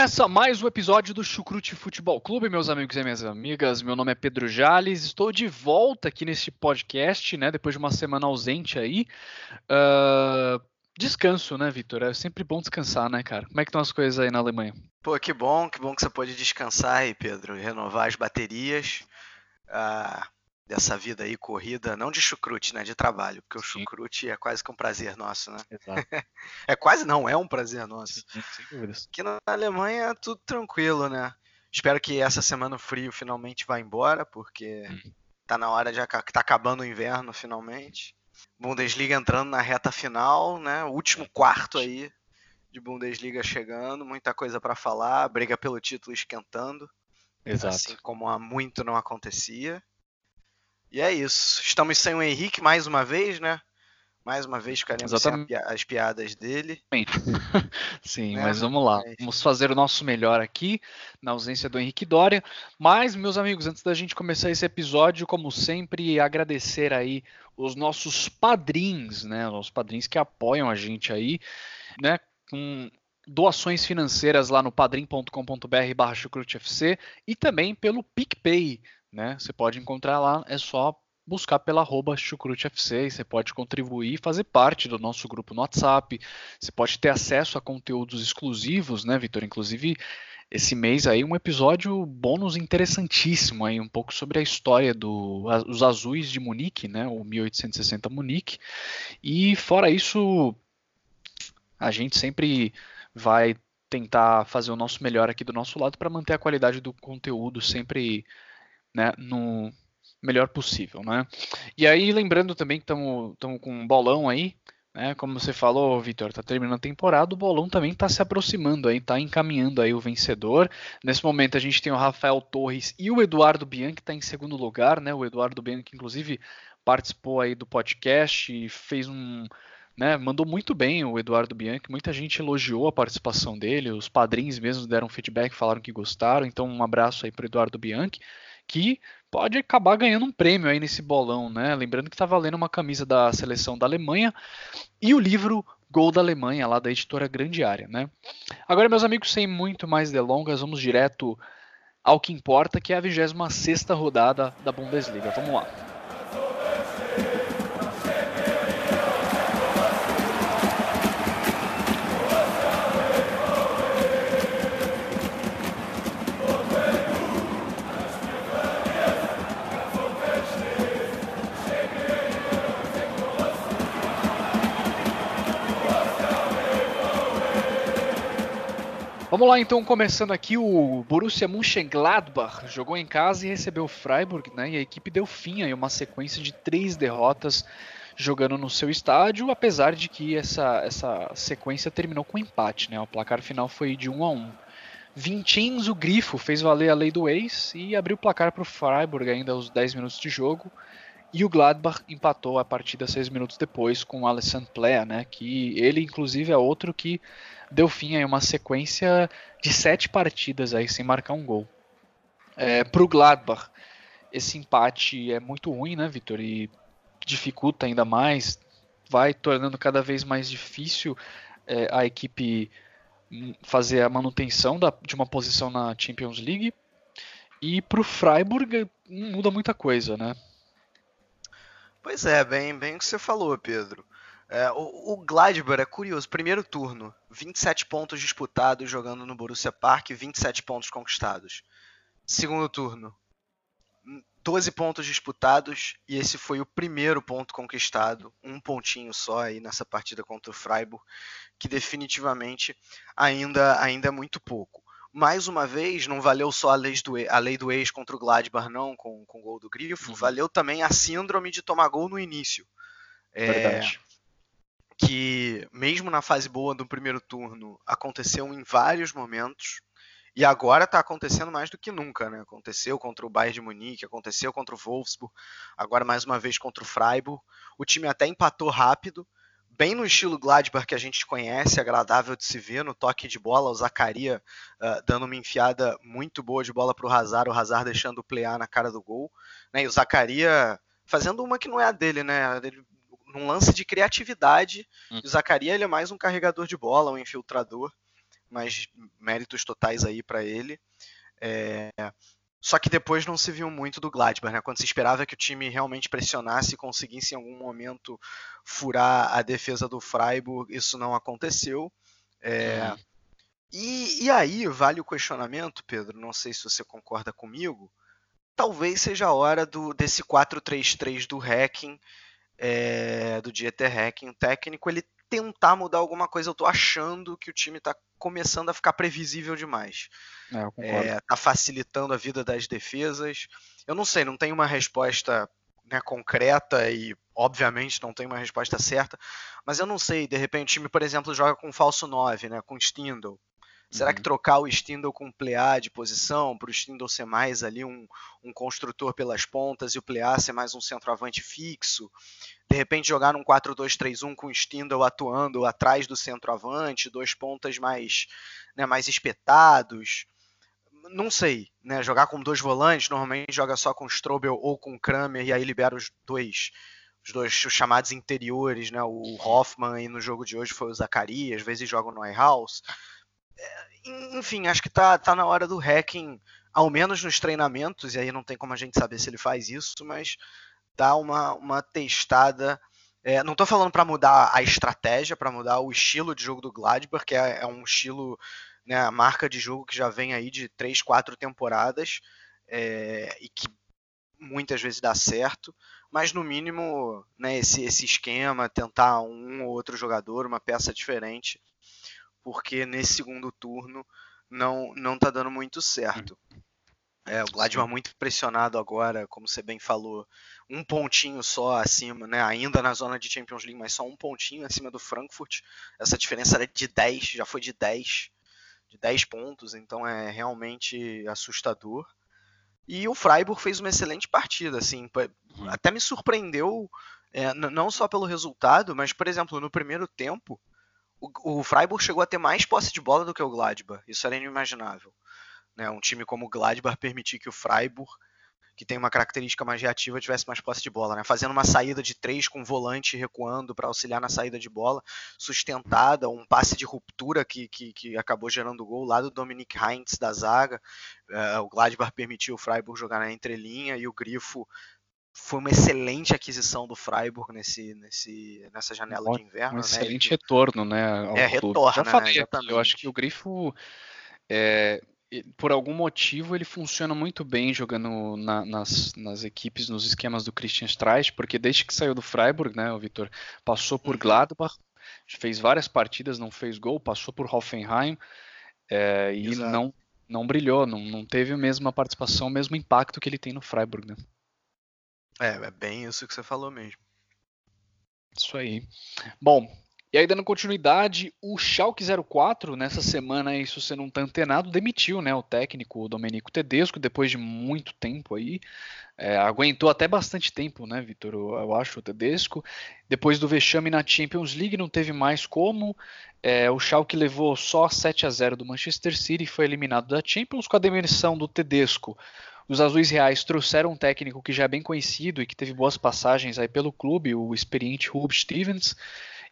Começa mais um episódio do Chucrute Futebol Clube, meus amigos e minhas amigas. Meu nome é Pedro Jales, estou de volta aqui neste podcast, né? Depois de uma semana ausente aí. Uh, descanso, né, Vitor? É sempre bom descansar, né, cara? Como é que estão as coisas aí na Alemanha? Pô, que bom, que bom que você pode descansar aí, Pedro, renovar as baterias. Uh, dessa vida aí corrida, não de chucrute, né, de trabalho, porque o Sim. chucrute é quase que um prazer nosso, né? Exato. é quase não, é um prazer nosso. Aqui na Alemanha é tudo tranquilo, né? Espero que essa semana o frio finalmente vá embora, porque hum. tá na hora de tá acabando o inverno finalmente. Bundesliga entrando na reta final, né? O último quarto aí de Bundesliga chegando, muita coisa para falar, briga pelo título esquentando. Exato. Assim como há muito não acontecia. E é isso. Estamos sem o Henrique mais uma vez, né? Mais uma vez ficaremos Exatamente. sem as piadas dele. Sim, é, mas vamos lá. Vamos fazer o nosso melhor aqui, na ausência do Henrique Dória. Mas, meus amigos, antes da gente começar esse episódio, como sempre, agradecer aí os nossos padrinhos, né? Os padrinhos que apoiam a gente aí, né? Com doações financeiras lá no padrim.com.br barra e também pelo PicPay né? Você pode encontrar lá, é só buscar pela arroba chucrutefc, você pode contribuir e fazer parte do nosso grupo no WhatsApp, você pode ter acesso a conteúdos exclusivos, né, Vitor? Inclusive, esse mês aí um episódio bônus interessantíssimo aí, um pouco sobre a história dos azuis de Munique, né, o 1860 Munique. E fora isso, a gente sempre vai tentar fazer o nosso melhor aqui do nosso lado para manter a qualidade do conteúdo sempre né, no melhor possível, né? E aí, lembrando também que estamos com um bolão aí, né? Como você falou, Vitor, tá terminando a temporada, o bolão também está se aproximando aí, tá encaminhando aí o vencedor. Nesse momento a gente tem o Rafael Torres e o Eduardo Bianchi está em segundo lugar, né? O Eduardo Bianchi, inclusive, participou aí do podcast e fez um né, mandou muito bem o Eduardo Bianchi, muita gente elogiou a participação dele, os padrinhos mesmo deram feedback, falaram que gostaram, então um abraço aí para Eduardo Bianchi que pode acabar ganhando um prêmio aí nesse bolão, né? Lembrando que está valendo uma camisa da seleção da Alemanha e o livro Gol da Alemanha, lá da editora Grande Área, né? Agora, meus amigos, sem muito mais delongas, vamos direto ao que importa, que é a 26 rodada da Bundesliga. Vamos lá. Vamos lá então, começando aqui, o Borussia Mönchengladbach jogou em casa e recebeu o Freiburg, né? E a equipe deu fim a uma sequência de três derrotas jogando no seu estádio, apesar de que essa, essa sequência terminou com empate, né? O placar final foi de 1 a 1. Vincenzo Grifo fez valer a lei do ex e abriu o placar para o Freiburg ainda aos 10 minutos de jogo. E o Gladbach empatou a partida seis minutos depois com o Alessandro Plea, né? Que ele, inclusive, é outro que deu fim a uma sequência de sete partidas aí sem marcar um gol. É, Para o Gladbach, esse empate é muito ruim, né, Vitor? E dificulta ainda mais, vai tornando cada vez mais difícil é, a equipe fazer a manutenção da, de uma posição na Champions League. E para o Freiburg não muda muita coisa, né? Pois é, bem, bem o que você falou, Pedro. É, o, o Gladbach é curioso. Primeiro turno, 27 pontos disputados jogando no Borussia Park, 27 pontos conquistados. Segundo turno, 12 pontos disputados e esse foi o primeiro ponto conquistado, um pontinho só aí nessa partida contra o Freiburg, que definitivamente ainda, ainda é muito pouco mais uma vez, não valeu só a lei do, a lei do ex contra o Gladbach, não, com, com o gol do Grifo, uhum. valeu também a síndrome de tomar gol no início. É, que mesmo na fase boa do primeiro turno aconteceu em vários momentos e agora está acontecendo mais do que nunca, né? Aconteceu contra o Bayern de Munique, aconteceu contra o Wolfsburg, agora mais uma vez contra o Freiburg. O time até empatou rápido, bem no estilo Gladbach que a gente conhece, agradável de se ver no toque de bola, o Zacaria uh, dando uma enfiada muito boa de bola para o Hazard, o Hazard deixando o playar na cara do gol, né? E o Zacaria fazendo uma que não é a dele, né? Ele num lance de criatividade. Hum. O Zacaria ele é mais um carregador de bola, um infiltrador, mas méritos totais aí para ele. É... Só que depois não se viu muito do Gladbach, né? Quando se esperava que o time realmente pressionasse e conseguisse em algum momento furar a defesa do Freiburg, isso não aconteceu. É... Hum. E, e aí vale o questionamento, Pedro, não sei se você concorda comigo, talvez seja a hora do, desse 4-3-3 do Hacking é, do Dieter Hacking, o técnico, ele tentar mudar alguma coisa. Eu tô achando que o time tá começando a ficar previsível demais. É, é, tá facilitando a vida das defesas. Eu não sei, não tem uma resposta né, concreta e, obviamente, não tem uma resposta certa, mas eu não sei, de repente o time, por exemplo, joga com falso 9, né, com Stindl. Será que uhum. trocar o Stindl com o Plea de posição, para o Stindl ser mais ali um, um construtor pelas pontas e o Plea ser mais um centroavante fixo? De repente jogar num 4-2-3-1 com o Stindl atuando atrás do centroavante, dois pontas mais, né, mais espetados? Não sei, né? Jogar com dois volantes, normalmente joga só com Strobel ou com Kramer e aí libera os dois os dois os chamados interiores, né? O Hoffman aí no jogo de hoje foi o Zacarias, às vezes joga o Neuhaus enfim, acho que tá, tá na hora do hacking, ao menos nos treinamentos, e aí não tem como a gente saber se ele faz isso, mas dar uma, uma testada. É, não estou falando para mudar a estratégia, para mudar o estilo de jogo do Gladbach, que é, é um estilo, né, a marca de jogo que já vem aí de 3, 4 temporadas é, e que muitas vezes dá certo, mas no mínimo né, esse, esse esquema, tentar um ou outro jogador, uma peça diferente, porque nesse segundo turno não não tá dando muito certo. É, o Gladbach muito pressionado agora, como você bem falou, um pontinho só acima, né? Ainda na zona de Champions League, mas só um pontinho acima do Frankfurt. Essa diferença era de 10, já foi de 10, de 10 pontos, então é realmente assustador. E o Freiburg fez uma excelente partida, assim, uhum. até me surpreendeu, é, não só pelo resultado, mas, por exemplo, no primeiro tempo, o, Freiburg chegou a ter mais posse de bola do que o Gladbach. Isso era inimaginável. Né? Um time como o Gladbach permitir que o Freiburg, que tem uma característica mais reativa, tivesse mais posse de bola, né? fazendo uma saída de três com volante recuando para auxiliar na saída de bola, sustentada, um passe de ruptura que, que, que acabou gerando o gol lá do Dominic Heinz da zaga. Uh, o Gladbach permitiu o Freiburg jogar na entrelinha e o Grifo foi uma excelente aquisição do Freiburg nesse, nesse, nessa janela um, de inverno. Um né? excelente retorno, né? é, retorno. Já falei, né? eu acho que o Grifo, é, por algum motivo, ele funciona muito bem jogando na, nas, nas equipes, nos esquemas do Christian Streich, porque desde que saiu do Freiburg, né, o Vitor passou por uhum. Gladbach, fez várias partidas, não fez gol, passou por Hoffenheim é, e não, não brilhou, não, não teve a mesma participação, o mesmo impacto que ele tem no Freiburg, né? É, é bem isso que você falou mesmo. Isso aí. Bom, e aí dando continuidade, o Schalke 04, nessa semana aí, se você não tá antenado, demitiu né, o técnico Domenico Tedesco, depois de muito tempo aí. É, aguentou até bastante tempo, né, Vitor? Eu, eu, acho, o Tedesco. Depois do vexame na Champions League, não teve mais como. É, o Schalke levou só 7 a 0 do Manchester City e foi eliminado da Champions com a demissão do Tedesco. Os Azuis Reais trouxeram um técnico que já é bem conhecido e que teve boas passagens aí pelo clube, o experiente Hub Stevens.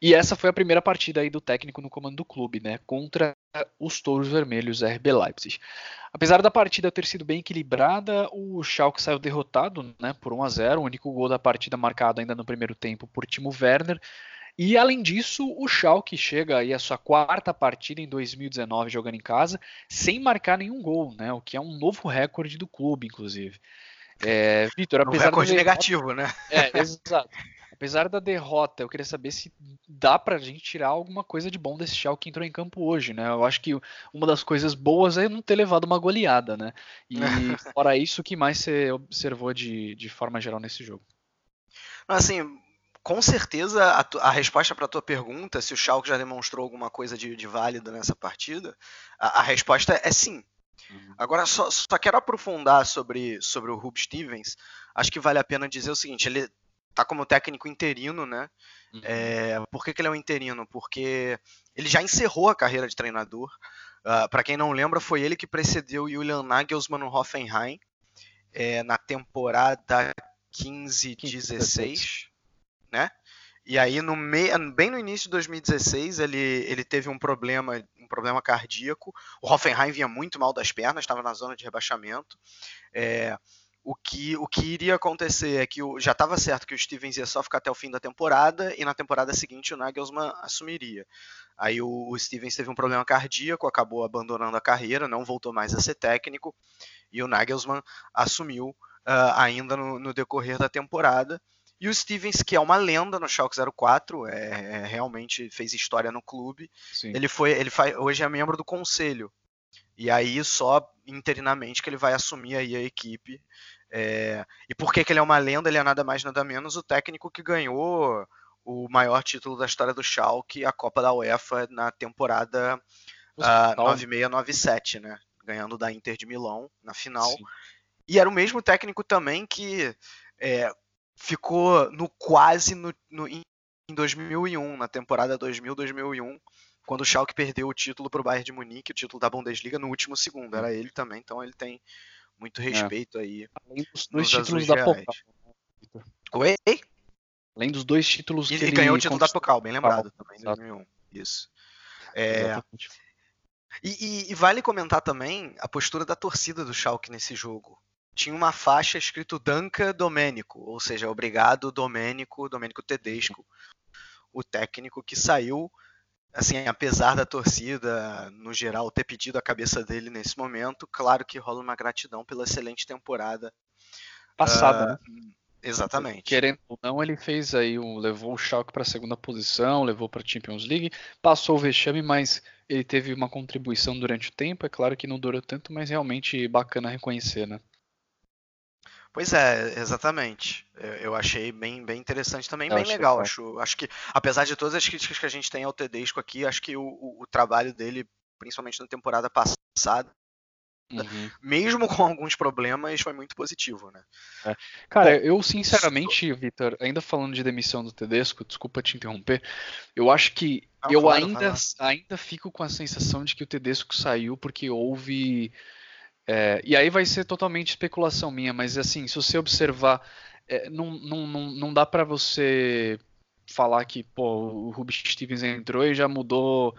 E essa foi a primeira partida aí do técnico no comando do clube, né, contra os Touros Vermelhos RB Leipzig. Apesar da partida ter sido bem equilibrada, o Schalke saiu derrotado, né, por 1 a 0, o único gol da partida marcado ainda no primeiro tempo por Timo Werner. E além disso, o Schalke chega aí a sua quarta partida em 2019 jogando em casa, sem marcar nenhum gol, né? O que é um novo recorde do clube, inclusive. É, Vitor, apesar um recorde derrota... negativo, né? É, exato. Apesar da derrota, eu queria saber se dá pra gente tirar alguma coisa de bom desse Schalke que entrou em campo hoje, né? Eu acho que uma das coisas boas é não ter levado uma goleada, né? E fora isso, o que mais você observou de, de forma geral nesse jogo? Assim, com certeza a, a resposta para a tua pergunta, se o Schalke já demonstrou alguma coisa de, de válida nessa partida, a, a resposta é sim. Uhum. Agora, só, só, quero aprofundar sobre, sobre o Rube Stevens. Acho que vale a pena dizer o seguinte: ele tá como técnico interino, né? Uhum. É, por que, que, ele é um interino? Porque ele já encerrou a carreira de treinador. Uh, ah, para quem não lembra, foi ele que precedeu Julian Nagelsmann no Hoffenheim é, na temporada 15-16 né? E aí no bem no início de 2016 ele, ele teve um problema, um problema cardíaco. O Hoffenheim vinha muito mal das pernas, estava na zona de rebaixamento. É, o que, o que iria acontecer é que o, já estava certo que o Stevens ia só ficar até o fim da temporada e na temporada seguinte o Nagelsmann assumiria. Aí o, o Stevens teve um problema cardíaco, acabou abandonando a carreira, não voltou mais a ser técnico e o Nagelsmann assumiu uh, ainda no, no decorrer da temporada. E o Stevens, que é uma lenda no Schalke 04, é, é, realmente fez história no clube. Sim. Ele foi, ele faz, hoje é membro do conselho. E aí só interinamente que ele vai assumir aí a equipe. É, e por que, que ele é uma lenda? Ele é nada mais nada menos o técnico que ganhou o maior título da história do Schalke, a Copa da UEFA na temporada uh, ah, 96-97, né? Ganhando da Inter de Milão na final. Sim. E era o mesmo técnico também que é, ficou no quase no, no, em 2001, na temporada 2000-2001, quando o Schalke perdeu o título para o Bayern de Munique, o título da Bundesliga, no último segundo. Era ele também, então ele tem muito é. respeito é. aí. Além dos dois títulos da Pokal. Né, Oi? Além dos dois títulos e, que ele ganhou o título da Pokal, bem lembrado também, em 2001. Isso. É, e, e, e, vale comentar também a postura da torcida do Schalke nesse jogo tinha uma faixa escrito Danca Domênico, ou seja, obrigado Domênico, Domênico Tedesco, o técnico que saiu, assim, apesar da torcida no geral ter pedido a cabeça dele nesse momento, claro que rola uma gratidão pela excelente temporada passada, uh, né? Exatamente. Querendo ou não, ele fez aí um, levou o Schalke para a segunda posição, levou para a Champions League, passou o vexame, mas ele teve uma contribuição durante o tempo. É claro que não durou tanto, mas realmente bacana reconhecer, né? Pois é, exatamente. Eu achei bem, bem interessante também, eu bem legal. Acho, acho que, apesar de todas as críticas que a gente tem ao Tedesco aqui, acho que o, o, o trabalho dele, principalmente na temporada passada, Uhum. Mesmo com alguns problemas, foi muito positivo, né? É. Cara, eu sinceramente, Vitor, ainda falando de demissão do Tedesco, desculpa te interromper, eu acho que Não, eu claro, ainda, ainda fico com a sensação de que o Tedesco saiu porque houve é, e aí vai ser totalmente especulação minha, mas assim, se você observar, é, não, não, não, não dá para você falar que pô, o Ruby Stevens entrou e já mudou,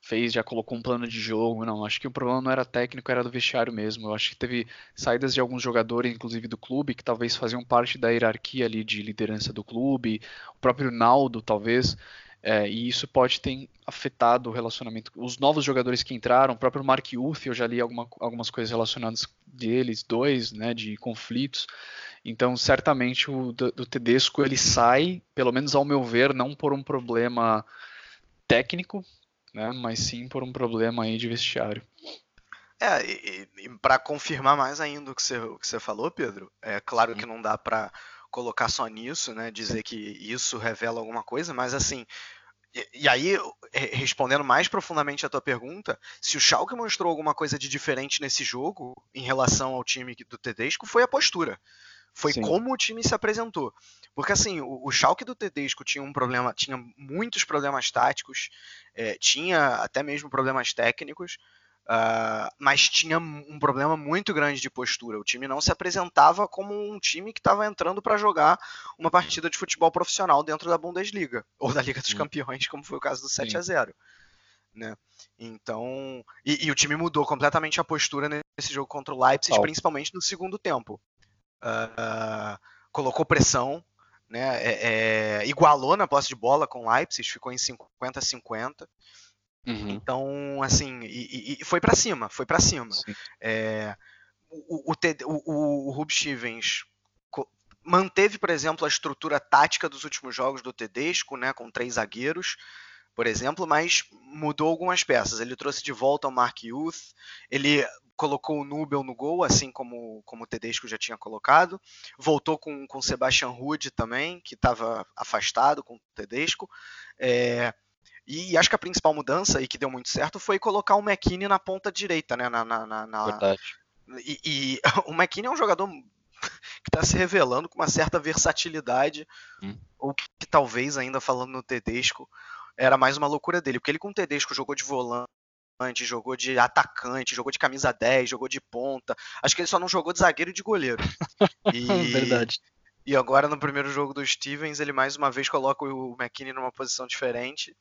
fez, já colocou um plano de jogo. Não, acho que o problema não era técnico, era do vestiário mesmo. Eu acho que teve saídas de alguns jogadores, inclusive do clube, que talvez faziam parte da hierarquia ali de liderança do clube. O próprio Naldo, talvez. É, e isso pode ter afetado o relacionamento. Os novos jogadores que entraram, o próprio Mark Uth, eu já li alguma, algumas coisas relacionadas deles, dois, né, de conflitos. Então, certamente o do, do Tedesco ele sai, pelo menos ao meu ver, não por um problema técnico, né, mas sim por um problema aí de vestiário. É, e, e para confirmar mais ainda o que você, o que você falou, Pedro, é claro que não dá para colocar só nisso, né? Dizer que isso revela alguma coisa, mas assim. E, e aí, respondendo mais profundamente a tua pergunta, se o Schalke mostrou alguma coisa de diferente nesse jogo em relação ao time do Tedesco, foi a postura. Foi Sim. como o time se apresentou. Porque assim, o, o Schalke do Tedesco tinha um problema, tinha muitos problemas táticos, é, tinha até mesmo problemas técnicos, Uh, mas tinha um problema muito grande de postura. O time não se apresentava como um time que estava entrando para jogar uma partida de futebol profissional dentro da Bundesliga ou da Liga dos Campeões, como foi o caso do 7 a 0 né? Então, e, e, o time mudou completamente a postura nesse jogo contra o Leipzig, oh. principalmente no segundo tempo. Uh, colocou pressão, né? É, é, igualou na posse de bola com o Leipzig, ficou em 50 a 50. Uhum. Então, assim, e, e foi para cima, foi para cima. É, o, o, o, o Rub Stevens manteve, por exemplo, a estrutura tática dos últimos jogos do Tedesco, né, com três zagueiros, por exemplo, mas mudou algumas peças. Ele trouxe de volta o Mark Youth, ele colocou o Nubel no gol, assim como, como o Tedesco já tinha colocado. Voltou com o Sebastian Rude também, que estava afastado com o Tedesco. É, e acho que a principal mudança, e que deu muito certo, foi colocar o McKinney na ponta direita, né? Na, na, na, na... Verdade. E, e o McKinney é um jogador que está se revelando com uma certa versatilidade, hum. ou que, que, talvez, ainda falando no Tedesco, era mais uma loucura dele, porque ele com o Tedesco jogou de volante, jogou de atacante, jogou de camisa 10, jogou de ponta. Acho que ele só não jogou de zagueiro e de goleiro. E, Verdade. E agora no primeiro jogo do Stevens, ele mais uma vez coloca o McKinney numa posição diferente.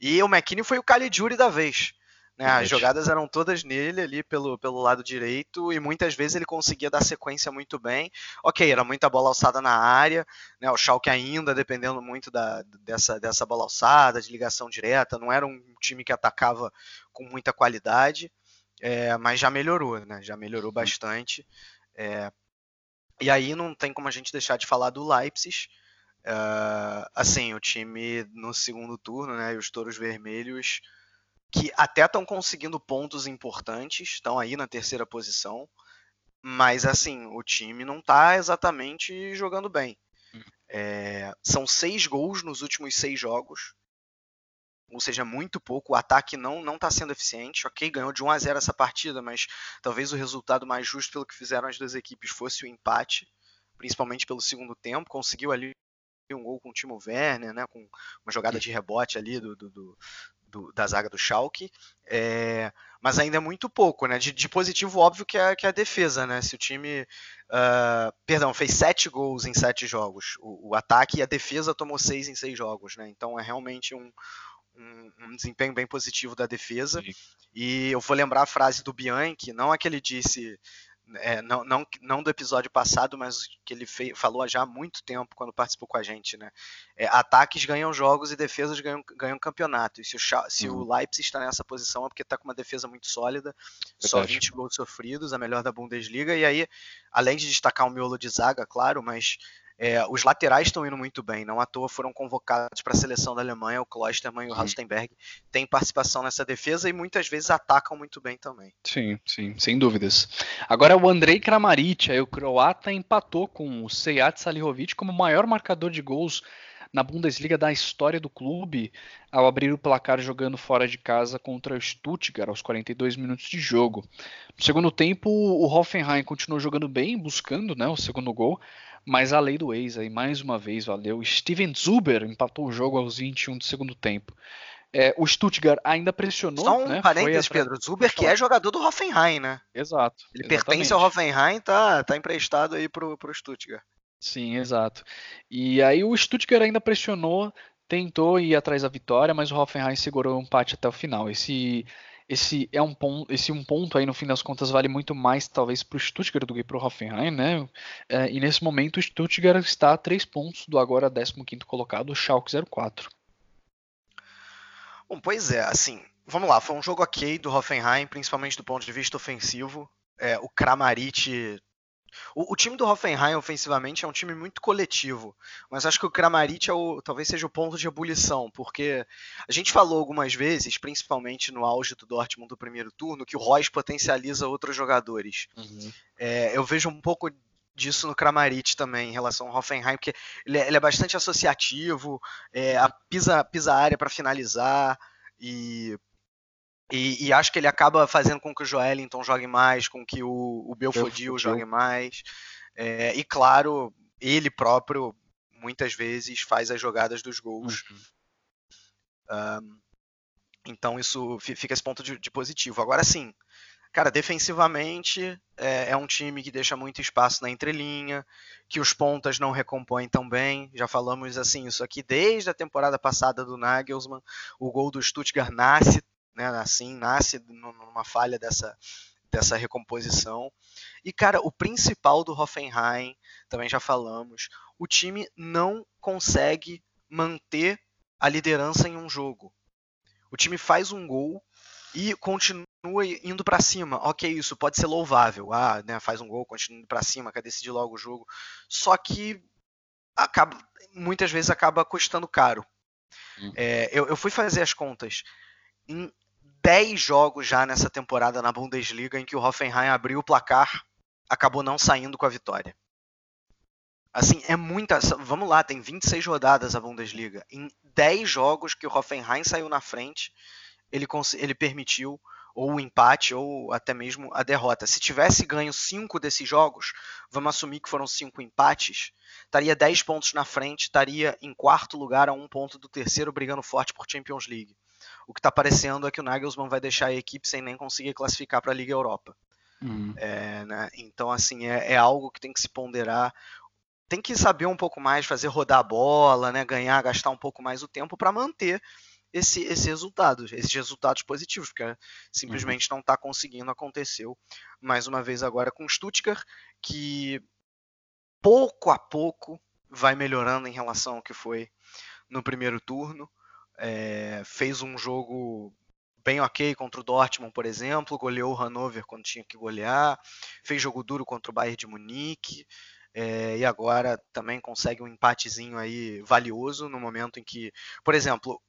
E o McKinney foi o Caligiuri da vez. Né? As jogadas eram todas nele ali pelo, pelo lado direito e muitas vezes ele conseguia dar sequência muito bem. Ok, era muita bola alçada na área, né? o Schalke ainda dependendo muito da, dessa, dessa bola alçada, de ligação direta, não era um time que atacava com muita qualidade, é, mas já melhorou, né? já melhorou bastante. É, e aí não tem como a gente deixar de falar do Leipzig, Uh, assim, o time no segundo turno, né, e os Touros Vermelhos, que até estão conseguindo pontos importantes, estão aí na terceira posição, mas assim, o time não está exatamente jogando bem. Hum. É, são seis gols nos últimos seis jogos, ou seja, muito pouco. O ataque não não está sendo eficiente. Ok, ganhou de 1 a 0 essa partida, mas talvez o resultado mais justo pelo que fizeram as duas equipes fosse o empate, principalmente pelo segundo tempo. Conseguiu ali um gol com o Timo Werner, né, com uma jogada de rebote ali do, do, do da zaga do Schalke, é, mas ainda é muito pouco, né, de, de, positivo óbvio que é, que é a defesa, né, se o time, uh, perdão, fez sete gols em sete jogos, o, o, ataque e a defesa tomou seis em seis jogos, né, então é realmente um, um, um desempenho bem positivo da defesa, Sim. e eu vou lembrar a frase do Bianchi, não a que ele disse é, não, não, não do episódio passado, mas que ele fez, falou já há muito tempo quando participou com a gente, né? É, ataques ganham jogos e defesas ganham, ganham campeonato. E se o, se uhum. o Leipzig está nessa posição é porque está com uma defesa muito sólida, Verdade. só 20 gols sofridos, a melhor da Bundesliga. E aí, além de destacar o miolo de zaga, claro, mas é, os laterais estão indo muito bem, não à toa foram convocados para a seleção da Alemanha, o Klostermann e o Rastenberg têm participação nessa defesa e muitas vezes atacam muito bem também. Sim, sim, sem dúvidas. Agora o Andrei Kramaric, aí o croata empatou com o Sejat Salihovic como maior marcador de gols na Bundesliga da história do clube ao abrir o placar jogando fora de casa contra o Stuttgart aos 42 minutos de jogo. No segundo tempo, o Hoffenheim continuou jogando bem, buscando né, o segundo gol, mas a lei do ex aí mais uma vez valeu. Steven Zuber empatou o jogo aos 21 do segundo tempo. É, o Stuttgart ainda pressionou. Só um né? parênteses, Pedro. Zuber que é jogador do Hoffenheim, né? Exato. Ele exatamente. pertence ao Hoffenheim, tá, tá emprestado aí pro, pro Stuttgart. Sim, exato. E aí o Stuttgart ainda pressionou, tentou ir atrás da vitória, mas o Hoffenheim segurou o empate até o final. Esse esse é um ponto, esse um ponto aí no fim das contas vale muito mais talvez para o Stuttgart do que para o Hoffenheim, né? É, e nesse momento o Stuttgart está a três pontos do agora 15 colocado, o Schalke 04. Bom, pois é, assim, vamos lá, foi um jogo ok do Hoffenheim, principalmente do ponto de vista ofensivo. É, o Kramaric o, o, time do Hoffenheim ofensivamente é um time muito coletivo, mas acho que o Kramaric é o, talvez seja o ponto de ebulição, porque a gente falou algumas vezes, principalmente no auge do Dortmund do primeiro turno, que o Royce potencializa outros jogadores. Uhum. É, eu vejo um pouco disso no Kramaric também, em relação ao Hoffenheim, porque ele é, ele é bastante associativo, é, a pisa, pisa a área para finalizar, e e, e, acho que ele acaba fazendo com que o Joelinton jogue mais, com que o, o Belfodil jogue mais. É, e claro, ele próprio muitas vezes faz as jogadas dos gols. Uhum. Um, então isso fica esse ponto de, de, positivo. Agora sim, cara, defensivamente é, é, um time que deixa muito espaço na entrelinha, que os pontas não recompõem tão bem. Já falamos assim isso aqui desde a temporada passada do Nagelsmann. O gol do Stuttgart nasce né? Assim, nasce numa falha dessa, dessa recomposição. E, cara, o principal do Hoffenheim, também já falamos, o time não consegue manter a liderança em um jogo. O time faz um gol e continua indo para cima. Ok, isso pode ser louvável. Ah, né, faz um gol, continua indo para cima, quer decidir logo o jogo. Só que acaba, muitas vezes acaba custando caro. Hum. É, eu, eu fui fazer as contas. Em 10 jogos já nessa temporada na Bundesliga em que o Hoffenheim abriu o placar, acabou não saindo com a vitória. Assim, é muita. Vamos lá, tem 26 rodadas a Bundesliga. Em 10 jogos que o Hoffenheim saiu na frente, ele, ele permitiu ou o empate ou até mesmo a derrota. Se tivesse ganho 5 desses jogos, vamos assumir que foram 5 empates, estaria 10 pontos na frente, estaria em quarto lugar a um ponto do terceiro, brigando forte por Champions League. O que está parecendo é que o Nagelsmann vai deixar a equipe sem nem conseguir classificar para a Liga Europa. Uhum. É, né? Então, assim, é, é, algo que tem que se ponderar tem que saber um pouco mais, fazer rodar a bola, né, ganhar, gastar um pouco mais o tempo para manter esse, esse resultado, esses resultados positivos, porque simplesmente uhum. não está conseguindo. Aconteceu mais uma vez agora com o Stuttgart, que pouco a pouco vai melhorando em relação ao que foi no primeiro turno. É, fez um jogo bem ok contra o Dortmund, por exemplo, goleou o Hannover quando tinha que golear, fez jogo duro contra o Bayern de Munique, é, e agora também consegue um empatezinho aí valioso no momento em que, por exemplo,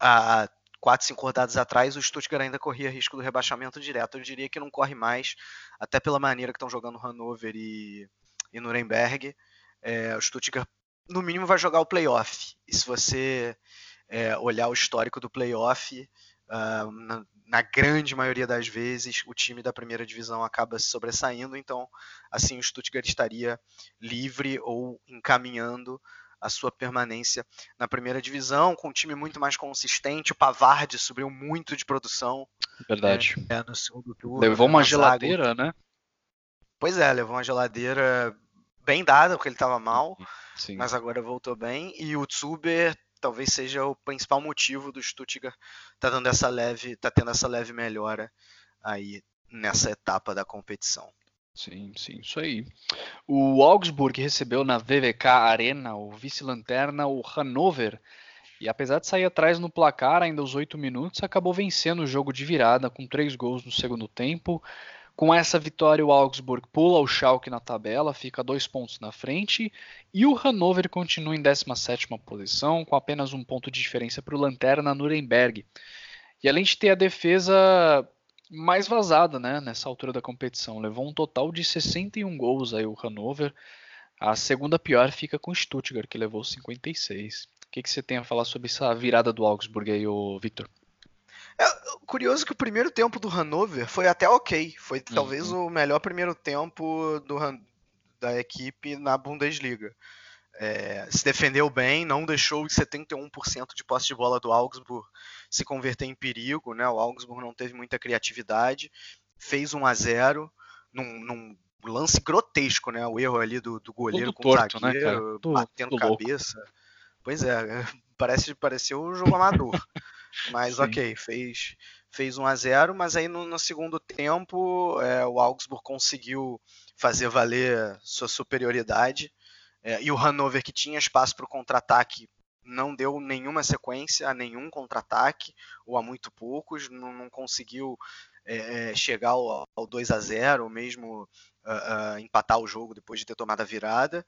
há quatro, cinco rodadas atrás o Stuttgart ainda corria risco do rebaixamento direto. Eu diria que não corre mais, até pela maneira que estão jogando Hannover e, e Nuremberg. É, o Stuttgart, no mínimo, vai jogar o playoff. E se você é, olhar o histórico do playoff, uh, na, na grande maioria das vezes, o time da primeira divisão acaba se sobressaindo, então, assim, o Stuttgart estaria livre ou encaminhando a sua permanência na primeira divisão, com um time muito mais consistente. O Pavard subiu muito de produção. Verdade. É, no segundo turno. Levou uma geladeira, zaga. né? Pois é, levou uma geladeira bem dada, porque ele estava mal, Sim. mas agora voltou bem. E o Tsuber talvez seja o principal motivo do Stuttgart tá dando essa leve, tá tendo essa leve melhora aí nessa etapa da competição. Sim, sim, isso aí. O Augsburg recebeu na VVK Arena o vice-lanterna, o Hannover, e apesar de sair atrás no placar ainda aos oito minutos, acabou vencendo o jogo de virada com três gols no segundo tempo. Com essa vitória, o Augsburg pula o Schalke na tabela, fica dois pontos na frente, e o Hannover continua em 17 posição, com apenas um ponto de diferença para o Lanterna Nuremberg. E além de ter a defesa mais vazada né, nessa altura da competição, levou um total de 61 gols aí o Hannover. A segunda pior fica com o Stuttgart, que levou 56. O que, que você tem a falar sobre essa virada do Augsburg aí, Victor? É curioso que o primeiro tempo do Hannover foi até ok. Foi uhum. talvez o melhor primeiro tempo do, da equipe na Bundesliga. É, se defendeu bem, não deixou os 71% de posse de bola do Augsburg se converter em perigo. Né? O Augsburg não teve muita criatividade, fez 1 a 0 num, num lance grotesco, né? O erro ali do, do goleiro Tudo com torto, o né, zagueiro, né, batendo cabeça. Louco. Pois é, parece pareceu um jogo amador. Mas Sim. ok, fez, fez 1 a 0 mas aí no, no segundo tempo é, o Augsburg conseguiu fazer valer sua superioridade. É, e o Hannover, que tinha espaço para o contra-ataque, não deu nenhuma sequência a nenhum contra-ataque, ou a muito poucos, não, não conseguiu é, é chegar ao, ao 2 a 0 ou mesmo uh, uh, empatar o jogo depois de ter tomado a virada.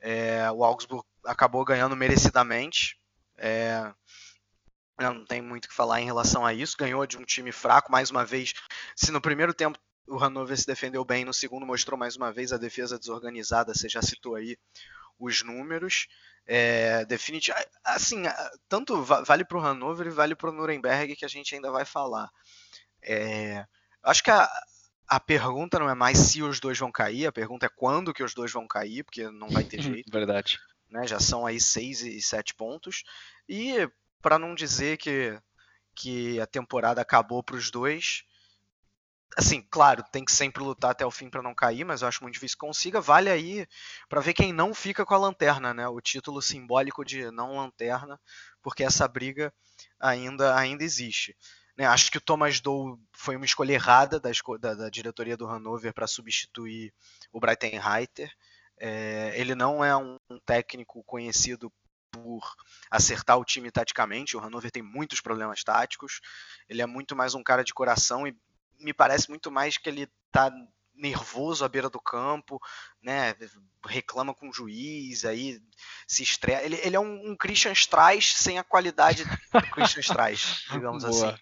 É, o Augsburg acabou ganhando merecidamente. É, não tem muito o que falar em relação a isso. Ganhou de um time fraco, mais uma vez. Se no primeiro tempo o Hannover se defendeu bem, no segundo mostrou mais uma vez a defesa desorganizada. Você já citou aí os números. É, definitivamente, assim, tanto vale para o Hannover e vale para o Nuremberg que a gente ainda vai falar. É, acho que a, a pergunta não é mais se os dois vão cair, a pergunta é quando que os dois vão cair, porque não vai ter jeito. Verdade. Né, já são aí seis e sete pontos. E para não dizer que, que a temporada acabou para os dois. Assim, claro, tem que sempre lutar até o fim para não cair, mas eu acho muito difícil consiga. Vale aí para ver quem não fica com a lanterna, né? O título simbólico de não lanterna, porque essa briga ainda, ainda existe. Né? Acho que o Thomas Doe foi uma escolha errada da, da, da diretoria do Hannover para substituir o Breitenreiter. É, ele não é um técnico conhecido por acertar o time taticamente. O Hannover tem muitos problemas táticos. Ele é muito mais um cara de coração e me parece muito mais que ele tá nervoso à beira do campo, né? Reclama com o juiz, aí se estreia. Ele, ele é um, um Christian Streich sem a qualidade do Christian Streich, digamos assim.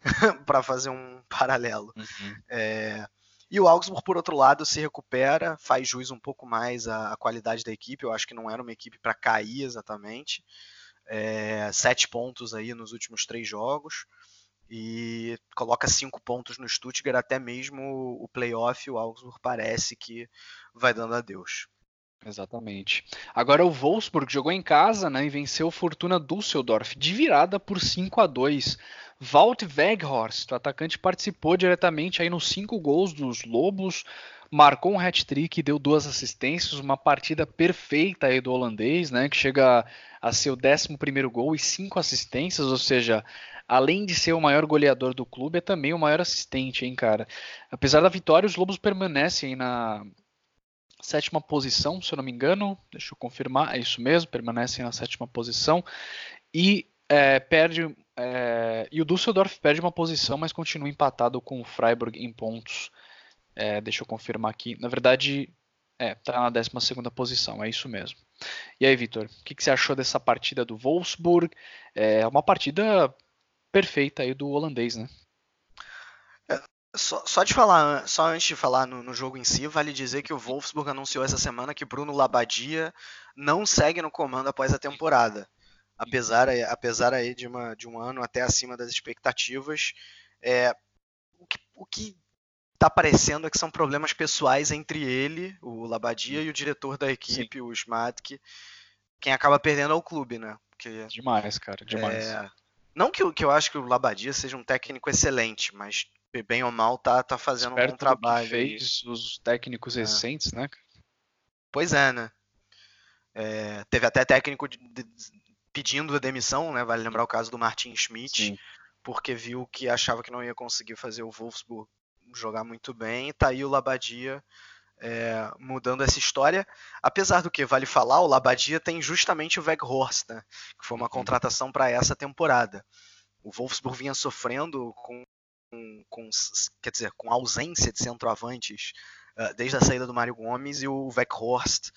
para fazer um paralelo. Uhum. É, e o Augsburg, por outro lado, se recupera, faz jus um pouco mais à qualidade da equipe. Eu acho que não era uma equipe para cair exatamente. É, sete pontos aí nos últimos três jogos e coloca cinco pontos no Stuttgart, até mesmo o playoff, o Augsburg parece que vai dando adeus. Exatamente. Agora o Wolfsburg jogou em casa né, e venceu Fortuna Düsseldorf de virada por 5 a 2 Walt Weghorst, o atacante, participou diretamente aí nos cinco gols dos Lobos, marcou um hat-trick deu duas assistências, uma partida perfeita aí do holandês, né, que chega a ser o 11 primeiro gol e cinco assistências, ou seja, além de ser o maior goleador do clube, é também o maior assistente, hein, cara. Apesar da vitória, os Lobos permanecem na sétima posição, se eu não me engano, deixa eu confirmar, é isso mesmo, permanecem na sétima posição e é, perde é, e o Düsseldorf perde uma posição, mas continua empatado com o Freiburg em pontos. É, deixa eu confirmar aqui. Na verdade, é, tá na 12 posição, é isso mesmo. E aí, Vitor, o que, que, você achou dessa partida do Wolfsburg? É uma partida perfeita aí do holandês, né? É, só, só, de falar, só antes de falar no, no, jogo em si, vale dizer que o Wolfsburg anunciou essa semana que Bruno Labadia não segue no comando após a temporada apesar, apesar aí de, uma, de um ano até acima das expectativas. É, o que, o que tá parecendo é que são problemas pessoais entre ele, o Labadia, e o diretor da equipe, Sim. o Smatk, quem acaba perdendo ao clube, né? Porque, demais, cara, demais. É, não que, que eu acho que o Labadia seja um técnico excelente, mas bem ou mal tá, tá fazendo Esperto um bom trabalho. fez os técnicos é. recentes, né? Pois é, né? É, teve até técnico de, de, pedindo a demissão, né? Vale lembrar o caso do Martin Schmidt, Sim. porque viu que achava que não ia conseguir fazer o Wolfsburg jogar muito bem. E tá aí o Labadia é, mudando essa história. Apesar do que vale falar, o Labadia tem justamente o Weghorst, né? Que foi uma uhum. contratação para essa temporada. O Wolfsburg vinha sofrendo com, com, com, quer dizer, com ausência de centroavantes uh, desde a saída do Mário Gomes e o Weghorst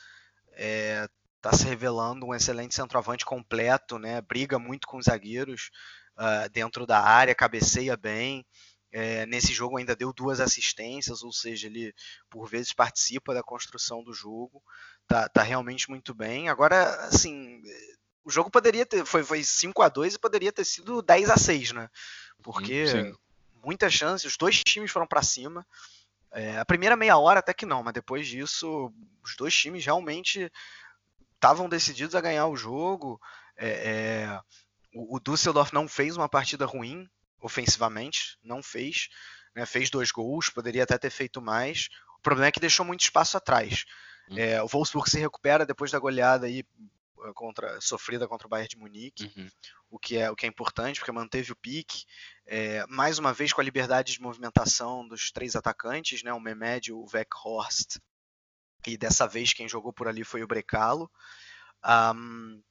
é, está se revelando um excelente centroavante completo, né? Briga muito com os zagueiros uh, dentro da área, cabeceia bem. É, nesse jogo ainda deu duas assistências, ou seja, ele por vezes participa da construção do jogo. Tá, tá realmente muito bem. Agora, assim, o jogo poderia ter foi, foi 5 a 2 e poderia ter sido 10 a 6, né? Porque sim, sim. Muitas chances, os dois times foram para cima. É, a primeira meia hora até que não, mas depois disso, os dois times realmente estavam decididos a ganhar o jogo. É, é, o, o Düsseldorf não fez uma partida ruim ofensivamente, não fez. Né, fez dois gols, poderia até ter feito mais. O problema é que deixou muito espaço atrás. Uhum. É, o Wolfsburg se recupera depois da goleada aí contra, sofrida contra o Bayern de Munique, uhum. o, que é, o que é importante, porque manteve o pique. É, mais uma vez com a liberdade de movimentação dos três atacantes, né, o Mehmed, o Weghorst e dessa vez quem jogou por ali foi o Brecalo. Um,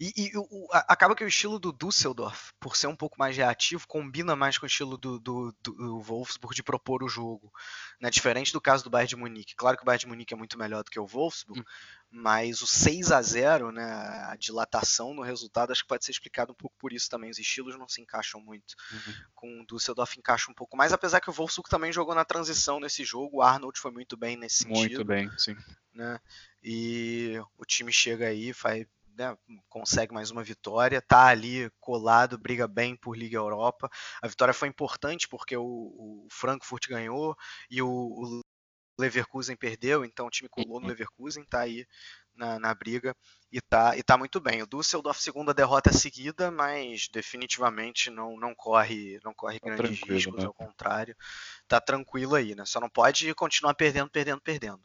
e, e o, acaba que o estilo do Düsseldorf, por ser um pouco mais reativo, combina mais com o estilo do, do, do Wolfsburg de propor o jogo. Né? Diferente do caso do Bayern de Munique. Claro que o Bayern de Munique é muito melhor do que o Wolfsburg, hum. mas o 6 a 0 né, a dilatação no resultado, acho que pode ser explicado um pouco por isso também. Os estilos não se encaixam muito. Uhum. Com o Düsseldorf encaixa um pouco mais, apesar que o Wolfsburg também jogou na transição nesse jogo. O Arnold foi muito bem nesse sentido. Muito bem, sim. Né? E o time chega aí, faz né, consegue mais uma vitória, tá ali colado, briga bem por Liga Europa. A vitória foi importante porque o, o Frankfurt ganhou e o, o, Leverkusen perdeu, então o time colou no uhum. Leverkusen, tá aí na, na, briga e tá, e tá muito bem. O Düsseldorf segunda derrota seguida, mas definitivamente não, não corre não corre tá grandes riscos, né? ao contrário, tá tranquilo aí, né? Só não pode continuar perdendo, perdendo, perdendo.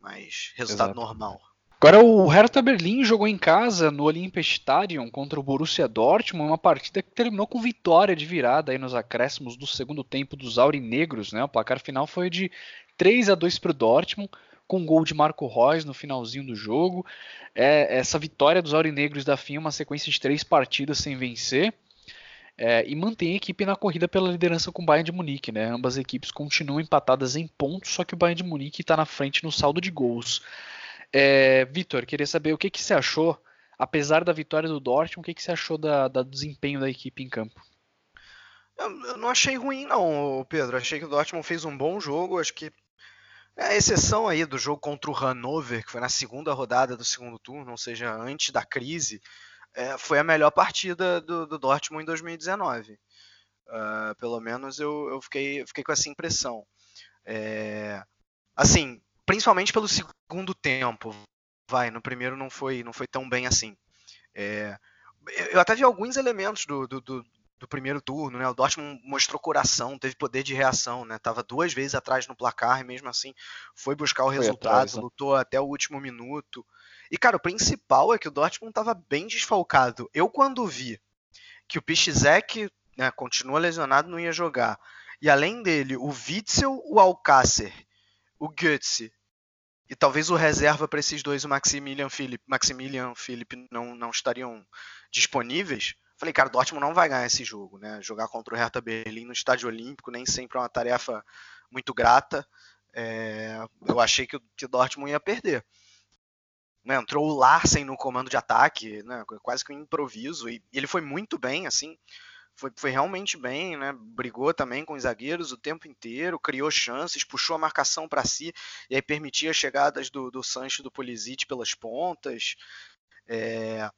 Mas resultado Exato. normal. Agora o Hertha Berlim jogou em casa no Olympia Stadium contra o Borussia Dortmund, uma partida que terminou com vitória de virada aí nos acréscimos do segundo tempo dos aurinegros, né? O placar final foi de 3 a 2 para o Dortmund, com um gol de Marco Reus no finalzinho do jogo. É, essa vitória dos aurinegros da FIA uma sequência de três partidas sem vencer. É, e mantém a equipe na corrida pela liderança com o Bayern de Munique, né? Ambas equipes continuam empatadas em pontos, só que o Bayern de Munique está na frente no saldo de gols. É, Vitor, queria saber o que, que você achou, apesar da vitória do Dortmund, o que, que você achou da, da, desempenho da equipe em campo? Eu não achei ruim, não, Pedro. Achei que o Dortmund fez um bom jogo. Acho que é a exceção aí do jogo contra o Hannover, que foi na segunda rodada do segundo turno, ou seja, antes da crise, é, foi a melhor partida do, do Dortmund em 2019. Uh, ah, pelo menos eu, eu, fiquei, eu fiquei com essa impressão. É, assim, principalmente pelo segundo tempo. Vai, no primeiro não foi, não foi tão bem assim. É, eu até vi alguns elementos do, do, do, do, primeiro turno, né? O Dortmund mostrou coração, teve poder de reação, né? Tava duas vezes atrás no placar e mesmo assim foi buscar o foi resultado, atrás, né? lutou até o último minuto. E, cara, o principal é que o Dortmund estava bem desfalcado. Eu, quando vi que o Piszczek né, continua lesionado, não ia jogar. E além dele, o Witzel, o Alcácer, o Götze e talvez o reserva para esses dois, o Maximilian Philip, Maximilian Philip não, não estariam disponíveis. Falei, cara, o Dortmund não vai ganhar esse jogo, né? Jogar contra o Hertha Berlim no Estádio Olímpico nem sempre é uma tarefa muito grata. É, eu achei que o, que o Dortmund ia perder. Né, entrou o Larsen no comando de ataque, né, quase que um improviso, e, e ele foi muito bem, assim, foi, foi realmente bem, né, brigou também com os zagueiros o tempo inteiro, criou chances, puxou a marcação para si, e aí permitia chegadas do, do Sancho do Pulisic pelas pontas, é,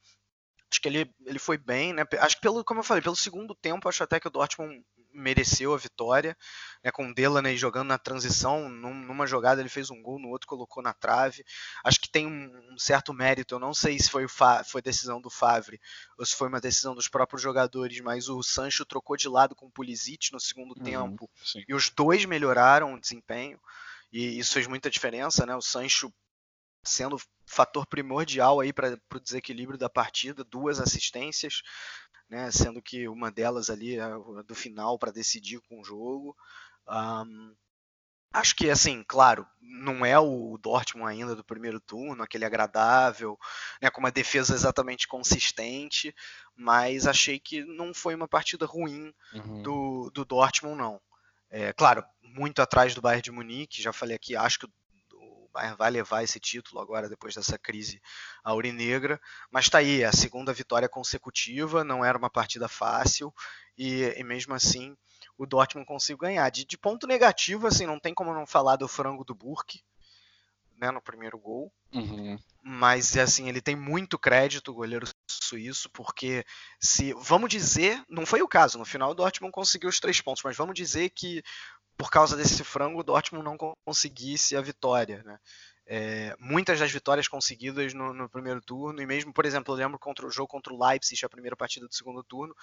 acho que ele, ele foi bem, né? Acho que pelo, como eu falei, pelo segundo tempo, acho até que o Dortmund mereceu a vitória, né, com o Delaney jogando na transição, num, numa jogada ele fez um gol, no outro colocou na trave. Acho que tem um, um certo mérito, eu não sei se foi, foi decisão do Favre ou se foi uma decisão dos próprios jogadores, mas o Sancho trocou de lado com o Pulisic no segundo uhum, tempo sim. e os dois melhoraram o desempenho. E isso fez muita diferença, né? O Sancho sendo fator primordial aí para o desequilíbrio da partida, duas assistências, né, sendo que uma delas ali é do final para decidir com o jogo. Um, acho que, assim, claro, não é o Dortmund ainda do primeiro turno, aquele agradável, né, com uma defesa exatamente consistente, mas achei que não foi uma partida ruim uhum. do, do Dortmund, não. É, claro, muito atrás do Bayern de Munique, já falei aqui, acho que o Bayern vai levar esse título agora depois dessa crise aurinegra, mas está aí, a segunda vitória consecutiva, não era uma partida fácil e, e mesmo assim o Dortmund conseguiu ganhar. De, de, ponto negativo, assim, não tem como não falar do frango do Burke, né, no primeiro gol. Uhum. Mas assim, ele tem muito crédito, o goleiro suíço, porque se vamos dizer, não foi o caso, no final o Dortmund conseguiu os três pontos, mas vamos dizer que por causa desse frango, o Dortmund não conseguisse a vitória. Né? É, muitas das vitórias conseguidas no, no, primeiro turno, e mesmo, por exemplo, eu lembro contra o jogo contra o Leipzig, a primeira partida do segundo turno,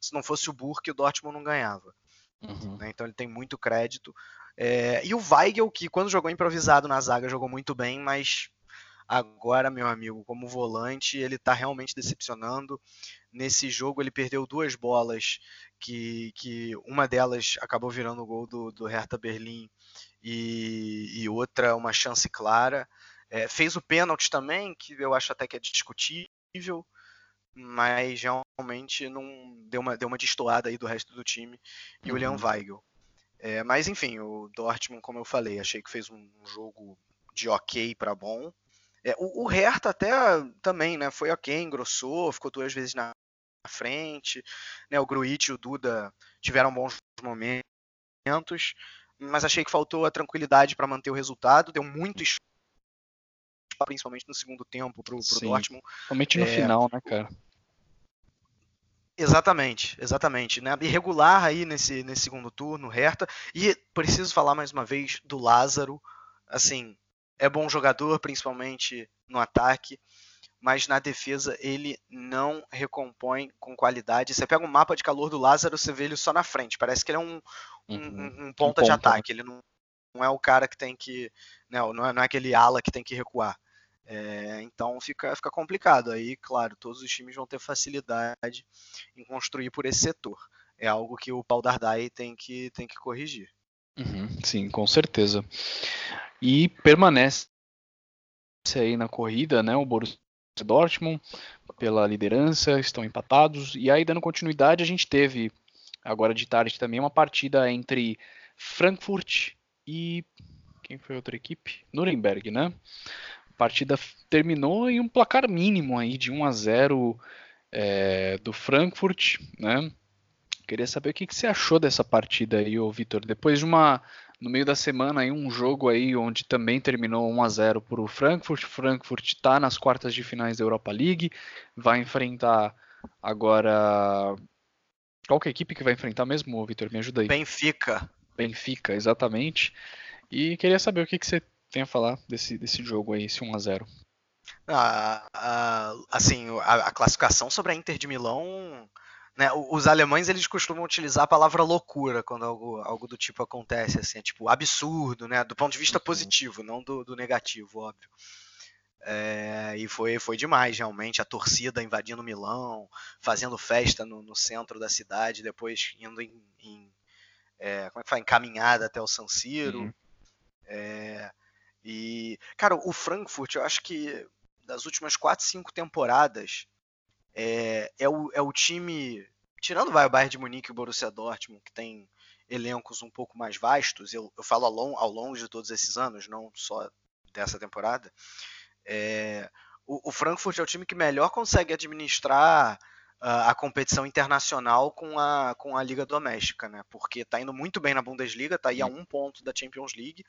se não fosse o Burke, o Dortmund não ganhava. Uhum. Né? Então ele tem muito crédito. É, e o Weigel, que quando jogou improvisado na zaga, jogou muito bem, mas agora, meu amigo, como volante, ele está realmente decepcionando. Nesse jogo ele perdeu duas bolas que, que uma delas acabou virando o gol do, do Hertha Berlim e, e outra uma chance clara. É, fez o pênalti também, que eu acho até que é discutível, mas realmente não deu uma, deu uma destoada aí do resto do time e uhum. o Leon Weigel. É, mas enfim, o Dortmund, como eu falei, achei que fez um jogo de ok para bom. É, o, o Hertha até também, né? Foi ok, engrossou, ficou duas vezes na frente, né? O Gruitch e o Duda tiveram bons momentos, mas achei que faltou a tranquilidade para manter o resultado, deu muito espaço, principalmente no segundo tempo para o Dortmund. Principalmente no é, final, né, cara? Exatamente, exatamente. Né? Irregular aí nesse, nesse segundo turno, Hertha. E preciso falar mais uma vez do Lázaro. Assim, é bom jogador, principalmente no ataque mas na defesa ele não recompõe com qualidade. Você pega um mapa de calor do Lázaro, você vê ele só na frente. Parece que ele é um, um, uhum. um ponta um de ataque. Ele não, não, é o cara que tem que. Não, não, é, não é aquele ala que tem que recuar. É, então fica, fica complicado. Aí, claro, todos os times vão ter facilidade em construir por esse setor. É algo que o Paul Dardai tem que, tem que corrigir. Uhum, sim, com certeza. E permanece aí na corrida, né? O Borussia Dortmund pela liderança, estão empatados. E aí, dando continuidade, a gente teve agora de tarde também uma partida entre Frankfurt e. Quem foi a outra equipe? Nuremberg, né? A partida terminou em um placar mínimo aí de 1 a 0 é, do Frankfurt, né? Queria saber o que, que você achou dessa partida aí, ô Vitor. Depois de uma. No meio da semana aí, um jogo aí onde também terminou 1 a 0 para o Frankfurt. Frankfurt está nas quartas de finais da Europa League. Vai enfrentar agora. Qual que é a equipe que vai enfrentar mesmo, Vitor? Me ajuda aí. Benfica. Benfica, exatamente. E queria saber o que, que você tem a falar desse, desse jogo aí, esse 1 a 0 ah, ah, assim, a, a, classificação sobre a Inter de Milão né, os alemães eles costumam utilizar a palavra loucura quando algo, algo do tipo acontece, assim, é tipo absurdo, né, do ponto de vista uhum. positivo, não do, do negativo, óbvio. É, e foi, foi demais, realmente, a torcida invadindo Milão, fazendo festa no, no centro da cidade, depois indo em, em é, como é que fala, encaminhada até o San Siro. Uhum. É, e, cara, o Frankfurt, eu acho que das últimas 4, 5 temporadas, é, é, o, é o time, tirando vai, o Bayern de Munique e o Borussia Dortmund, que tem elencos um pouco mais vastos, eu, eu falo ao, long, ao longo de todos esses anos, não só dessa temporada, é, o, o, Frankfurt é o time que melhor consegue administrar uh, a competição internacional com a, com a liga doméstica, né? Porque está indo muito bem na Bundesliga, está aí a um ponto da Champions League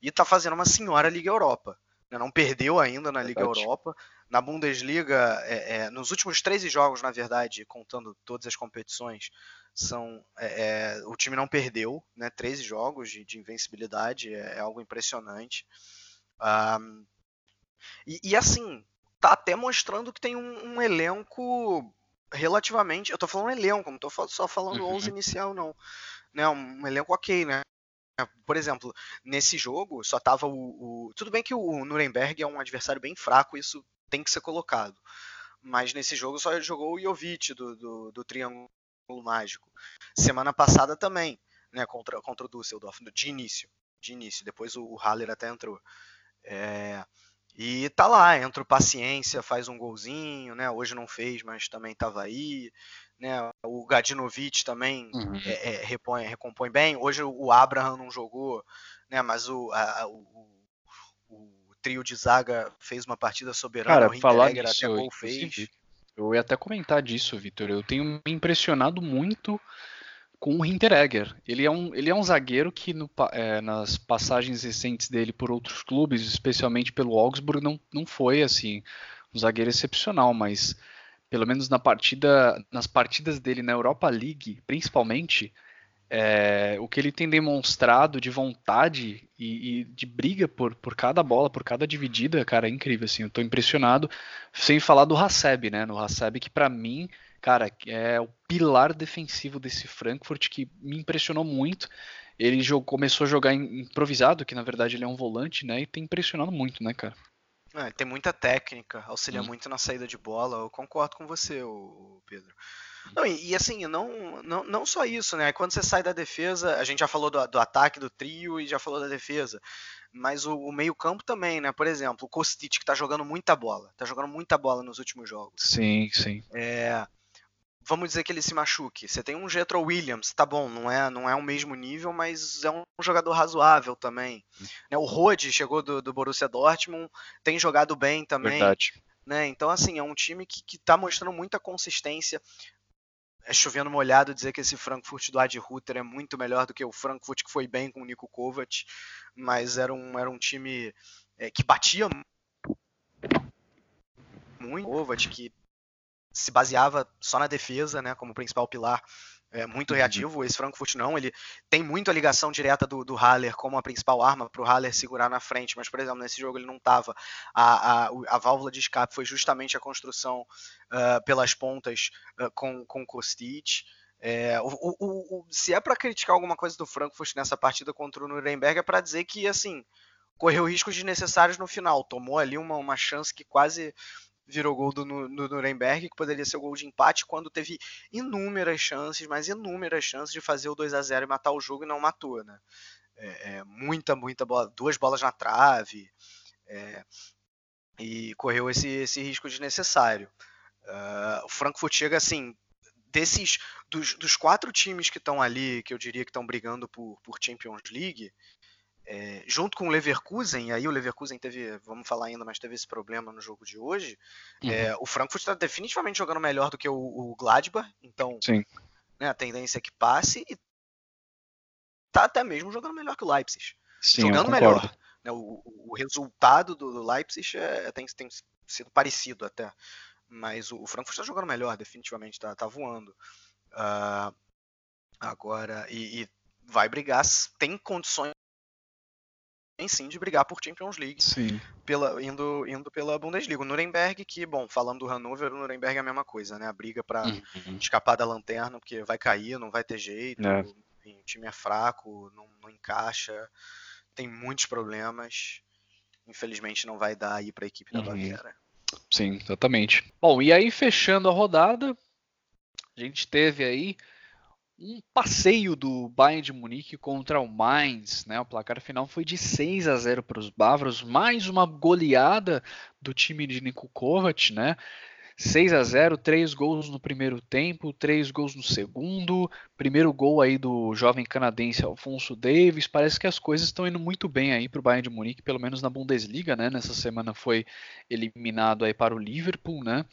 e está fazendo uma senhora Liga Europa. Né? Não perdeu ainda na Liga Verdade. Europa, na Bundesliga, é, é, nos últimos 13 jogos, na verdade, contando todas as competições, são é, é o time não perdeu, né? 13 jogos de, de invencibilidade, é, é, algo impressionante. Um, e, e, assim, tá até mostrando que tem um, um, elenco relativamente. Eu tô falando elenco, não tô só falando uhum. 11 inicial, não. Né, um elenco ok, né? Por exemplo, nesse jogo só tava o, o, Tudo bem que o Nuremberg é um adversário bem fraco, isso tem que ser colocado. Mas nesse jogo só jogou o Jovic do, do, do Triângulo Mágico. Semana passada também, né, contra, contra o Düsseldorf, de início. De início. Depois o, o Haller até entrou. É, e tá lá, entra o paciência, faz um golzinho, né? Hoje não fez, mas também estava aí. Né? O Gadinovic também uhum. é, é, repõe, recompõe bem. Hoje o Abraham não jogou, né? Mas o, a, o, o trio de zaga fez uma partida soberana. Cara, falar nisso, até gol fez. Eu ia até comentar disso, Vitor. Eu tenho me impressionado muito com o Hinteregger. Ele é um, ele é um zagueiro que no, é, nas passagens recentes dele por outros clubes, especialmente pelo Augsburg, não, não foi assim um zagueiro excepcional, mas pelo menos na partida, nas partidas dele na Europa League, principalmente, é, o que ele tem demonstrado de vontade e, e, de briga por, por cada bola, por cada dividida, cara, é incrível, assim, eu tô impressionado, sem falar do Haseb, né, no Haseb que para mim, cara, é o pilar defensivo desse Frankfurt que me impressionou muito, ele jogou, começou a jogar improvisado, que na verdade ele é um volante, né, e tem impressionado muito, né, cara. É, tem muita técnica, auxilia hum. muito na saída de bola, eu concordo com você, Pedro. Não, e, e, assim, não, não, não só isso, né? Quando você sai da defesa, a gente já falou do, do ataque, do trio e já falou da defesa. Mas o, o meio-campo também, né? Por exemplo, o Kostic, que tá jogando muita bola. Tá jogando muita bola nos últimos jogos. Sim, sim. É, vamos dizer que ele se machuque. Você tem um Jetro Williams, tá bom, não é, não é o mesmo nível, mas é um jogador razoável também. Né, o Rode chegou do, do Borussia Dortmund, tem jogado bem também. Verdade. Né? Então, assim, é um time que, que tá mostrando muita consistência é chovendo molhado dizer que esse Frankfurt do Ad Ruther é muito melhor do que o Frankfurt que foi bem com o Nico Kovac, mas era um, era um time é, que batia muito, Kovac, que se baseava só na defesa, né, como principal pilar, é, muito uhum. reativo. Esse Frankfurt não, ele tem muito a ligação direta do, do Haller como a principal arma para o Haller segurar na frente, mas, por exemplo, nesse jogo ele não estava. A, a, a válvula de escape foi justamente a construção uh, pelas pontas uh, com, com Kostic. É, o, o, o, se é para criticar alguma coisa do Frankfurt nessa partida contra o Nuremberg, é para dizer que, assim, correu riscos desnecessários no final. Tomou ali uma, uma chance que quase virou gol do, do Nuremberg, que poderia ser o gol de empate, quando teve inúmeras chances, mas inúmeras chances de fazer o 2 a 0 e matar o jogo e não matou, né? É, é, muita, muita bola, duas bolas na trave, é, e correu esse, esse risco desnecessário. Uh, o Frankfurt chega assim, desses dos, dos quatro times que estão ali, que eu diria que estão brigando por, por Champions League, é, junto com o Leverkusen, aí o Leverkusen teve, vamos falar ainda, mas teve esse problema no jogo de hoje. Uhum. É, o Frankfurt está definitivamente jogando melhor do que o, o Gladbach, então. Sim. né, a tendência é que passe e tá até mesmo jogando melhor que o Leipzig. Sim, jogando melhor. Né, o, o, resultado do Leipzig é, tem, tem, sido parecido até. Mas o, o Frankfurt está jogando melhor, definitivamente, tá, tá voando. Uh, agora, e, e vai brigar, tem condições sim de brigar por Champions League sim. Pela, indo, indo pela Bundesliga. O Nuremberg, que, bom, falando do Hannover, o Nuremberg é a mesma coisa, né? A briga para uhum. escapar da lanterna, porque vai cair, não vai ter jeito, é. o time é fraco, não, não, encaixa, tem muitos problemas. Infelizmente não vai dar aí para a equipe da uhum. Baviera. Sim, exatamente. Bom, e aí fechando a rodada, a gente teve aí um passeio do Bayern de Munique contra o Mainz, né? O placar final foi de 6 a 0 para os bávaros, mais uma goleada do time de Niko Kovac, né? 6 a 0 três gols no primeiro tempo, três gols no segundo. Primeiro gol aí do jovem canadense Alfonso Davis. Parece que as coisas estão indo muito bem aí para o Bayern de Munique, pelo menos na Bundesliga, né? Nessa semana foi eliminado aí para o Liverpool, né?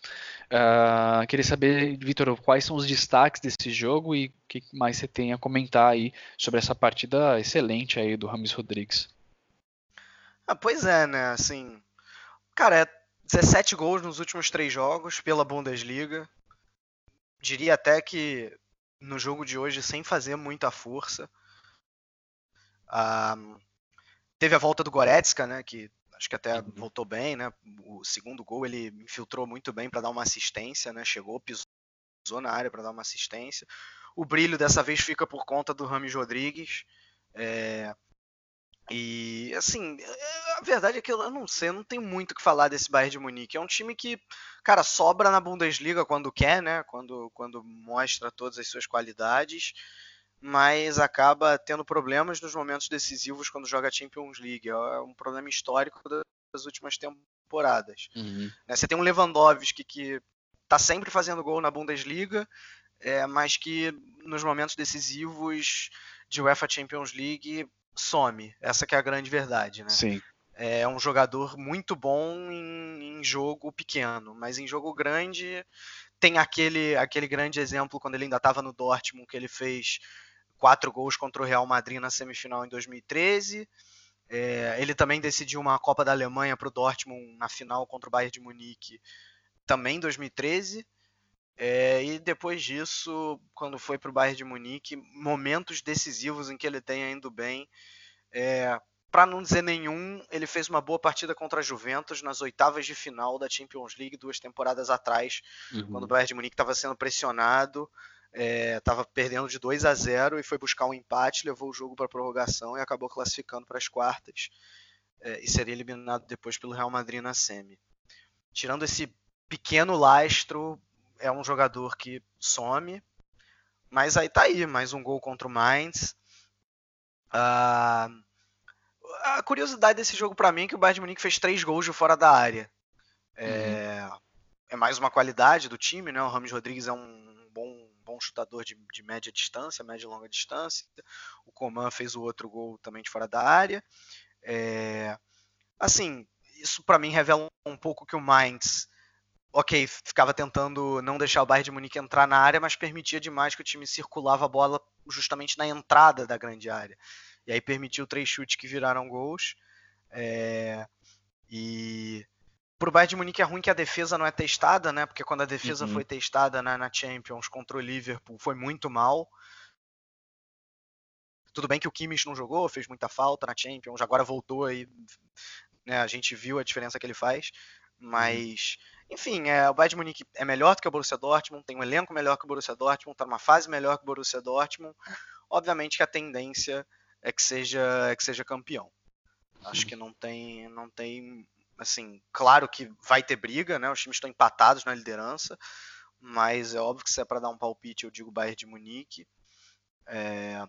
Uh, queria saber, Vitor, quais são os destaques desse jogo e o que mais você tem a comentar aí sobre essa partida excelente aí do Rames Rodrigues. Ah, pois é, né? Assim, cara, é 17 gols nos últimos três jogos pela Bundesliga. Diria até que no jogo de hoje sem fazer muita força. Um, teve a volta do Goretzka, né, que acho que até uhum. voltou bem, né? O segundo gol ele infiltrou muito bem para dar uma assistência, né? Chegou, pisou na área para dar uma assistência. O brilho dessa vez fica por conta do Rames Rodrigues. É, e assim, é, a verdade é que eu não sei, eu não tenho muito o que falar desse Bayern de Munique. É um time que, cara, sobra na Bundesliga quando quer, né? Quando, quando mostra todas as suas qualidades, mas acaba tendo problemas nos momentos decisivos quando joga Champions League. É um problema histórico das últimas temporadas. Uhum. Né, você tem um Lewandowski que tá sempre fazendo gol na Bundesliga, é, mas que nos momentos decisivos de UEFA Champions League some. Essa que é a grande verdade, né? Sim. É um jogador muito bom em, em jogo pequeno, mas em jogo grande tem aquele, aquele grande exemplo quando ele ainda estava no Dortmund, que ele fez quatro gols contra o Real Madrid na semifinal em 2013. É, ele também decidiu uma Copa da Alemanha para o Dortmund na final contra o Bayern de Munique, também em 2013. É, e depois disso, quando foi para o Bayern de Munique, momentos decisivos em que ele tem indo bem. É, para não dizer nenhum, ele fez uma boa partida contra a Juventus nas oitavas de final da Champions League duas temporadas atrás, uhum. quando o Bayern de Munique estava sendo pressionado, estava é, perdendo de 2 a 0 e foi buscar um empate, levou o jogo para prorrogação e acabou classificando para as quartas é, e seria eliminado depois pelo Real Madrid na semi. Tirando esse pequeno lastro, é um jogador que some, mas aí tá aí, mais um gol contra o Mainz. Uh, a curiosidade desse jogo para mim é que o Bayern de Munique fez três gols de fora da área. É, uhum. é mais uma qualidade do time, né? O Ramos Rodrigues é um bom, bom chutador de, de média distância, média e longa distância. O Coman fez o outro gol também de fora da área. É, assim, isso para mim revela um pouco que o Mainz ok, ficava tentando não deixar o Bayern de Munique entrar na área, mas permitia demais que o time circulava a bola justamente na entrada da grande área. E aí permitiu três chutes que viraram gols. É... E pro Bayern de Munique é ruim que a defesa não é testada, né? Porque quando a defesa uhum. foi testada na, na, Champions contra o Liverpool foi muito mal. Tudo bem que o Kimmich não jogou, fez muita falta na Champions, agora voltou aí, né? A gente viu a diferença que ele faz, uhum. mas uhum enfim, é, o Bayern de Munique é melhor do que o Borussia Dortmund, tem um elenco melhor que o Borussia Dortmund, está numa fase melhor que o Borussia Dortmund. Obviamente que a tendência é que seja, é que seja campeão. Acho que não tem, não tem, assim, claro que vai ter briga, né? Os times estão empatados na liderança, mas é óbvio que se é para dar um palpite, eu digo Bayern de Munique. É...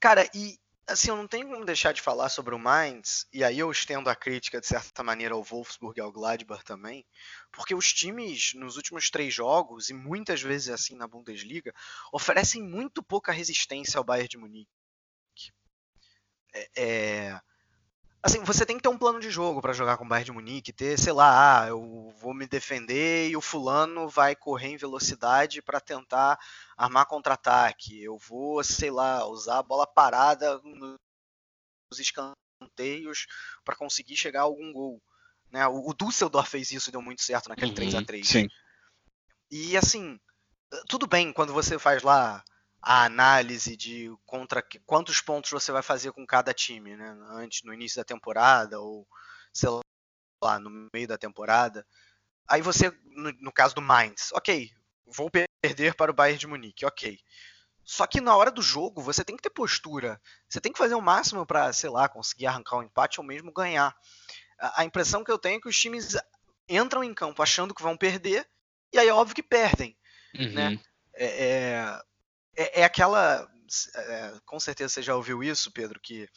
Cara, e assim, eu não tenho como deixar de falar sobre o Mainz, e aí eu estendo a crítica, de certa maneira, ao Wolfsburg e ao Gladbach também, porque os times, nos últimos três jogos, e muitas vezes assim na Bundesliga, oferecem muito pouca resistência ao Bayern de Munique. É, é, assim, você tem que ter um plano de jogo para jogar com o Bayern de Munique, ter, sei lá, ah, eu vou me defender e o fulano vai correr em velocidade para tentar armar contra-ataque. Eu vou, sei lá, usar a bola parada nos escanteios para conseguir chegar a algum gol. Né? O, o Dusseldorf fez isso e deu muito certo naquele uhum, 3 a 3 Sim. E assim, tudo bem quando você faz lá a análise de contra quantos pontos você vai fazer com cada time, né? Antes, no início da temporada ou sei lá, no meio da temporada. Aí você, no, no caso do Mainz, ok, vou perder para o Bayern de Munique, ok. Só que na hora do jogo você tem que ter postura. Você tem que fazer o máximo para, sei lá, conseguir arrancar um empate ou mesmo ganhar. A, impressão que eu tenho é que os times entram em campo achando que vão perder e aí é óbvio que perdem, né? uhum. né? É, é, é, é aquela. É, com certeza você já ouviu isso, Pedro, que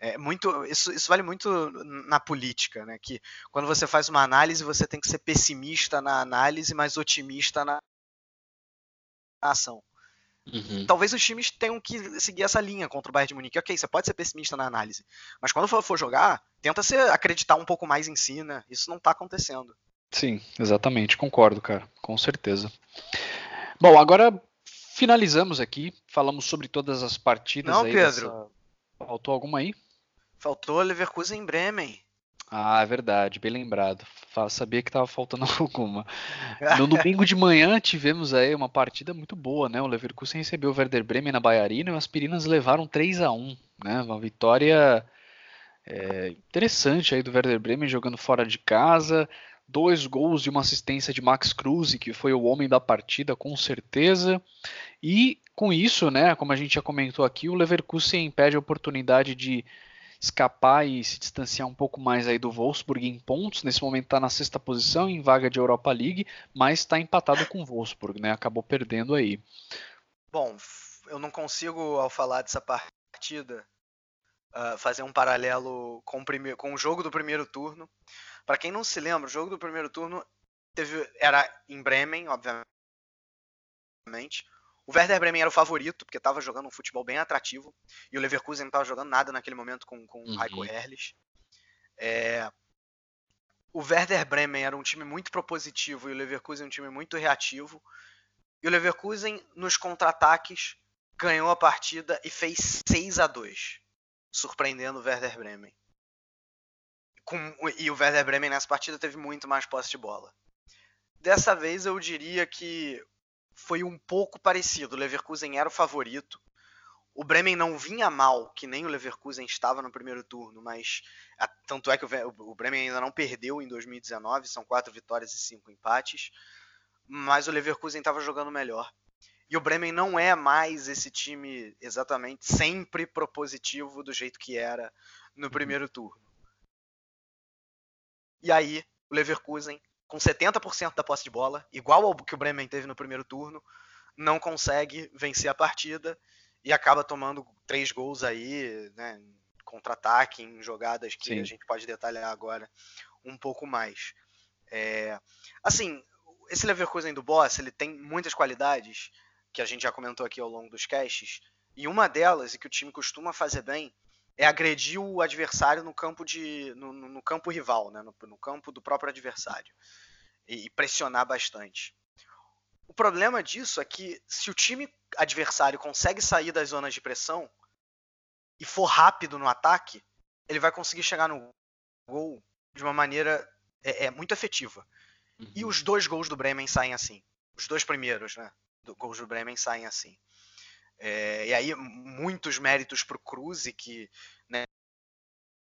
é muito, isso, isso, vale muito na política, né? Que quando você faz uma análise, você tem que ser pessimista na análise, mas otimista na ação. Uhum. Talvez os times tenham que seguir essa linha contra o Bayern de Munique. Ok, você pode ser pessimista na análise, mas quando for, for jogar, tenta se acreditar um pouco mais em si, né? Isso não está acontecendo. Sim, exatamente, concordo, cara, com certeza. Bom, agora finalizamos aqui, falamos sobre todas as partidas. Não, Pedro. Dessa... Faltou alguma aí? Faltou Leverkusen Bremen. Ah, é verdade, bem lembrado. Sabia que estava faltando alguma. No domingo de manhã tivemos aí uma partida muito boa, né? O Leverkusen recebeu o Werder Bremen na Baiarina e as Pirinas levaram 3 a 1 né? Uma vitória é, interessante aí do Werder Bremen jogando fora de casa, dois gols e uma assistência de Max Cruz, que foi o homem da partida com certeza. E com isso, né, como a gente já comentou aqui, o Leverkusen impede a oportunidade de escapar e se distanciar um pouco mais aí do Wolfsburg em pontos. Nesse momento está na sexta posição, em vaga de Europa League, mas está empatado com o Wolfsburg, né? Acabou perdendo aí. Bom, eu não consigo, ao falar dessa partida, uh, fazer um paralelo com o, primeiro, com o jogo do primeiro turno. Para quem não se lembra, o jogo do primeiro turno teve, era em Bremen, obviamente. O Werder Bremen era o favorito, porque estava jogando um futebol bem atrativo. E o Leverkusen não estava jogando nada naquele momento com, com uhum. Heiko Herrlich. É, o Werder Bremen era um time muito propositivo e o Leverkusen um time muito reativo. E o Leverkusen, nos contra-ataques, ganhou a partida e fez 6 a 2 surpreendendo o Werder Bremen com, e o Werder Bremen nessa partida teve muito mais posse de bola. Dessa vez eu diria que foi um pouco parecido. O Leverkusen era o favorito. O Bremen não vinha mal, que nem o Leverkusen estava no primeiro turno, mas a, tanto é que o, o, Bremen ainda não perdeu em 2019, são quatro vitórias e cinco empates, mas o Leverkusen estava jogando melhor. E o Bremen não é mais esse time exatamente sempre propositivo do jeito que era no uhum. primeiro turno. E aí, o Leverkusen, com 70% da posse de bola, igual ao que o Bremen teve no primeiro turno, não consegue vencer a partida e acaba tomando três gols aí, né, contra-ataque, em jogadas que Sim. a gente pode detalhar agora um pouco mais. É, assim, esse Leverkusen do Boss, ele tem muitas qualidades que a gente já comentou aqui ao longo dos casts, e uma delas, e que o time costuma fazer bem, é agredir o adversário no campo de no, no campo rival, né? no, no, campo do próprio adversário e, e, pressionar bastante. O problema disso é que se o time adversário consegue sair das zonas de pressão e for rápido no ataque, ele vai conseguir chegar no gol de uma maneira é, é muito efetiva. Uhum. E os dois gols do Bremen saem assim. Os dois primeiros, né? Do, gols do Bremen saem assim. É, e aí, muitos méritos para o Cruze, que né,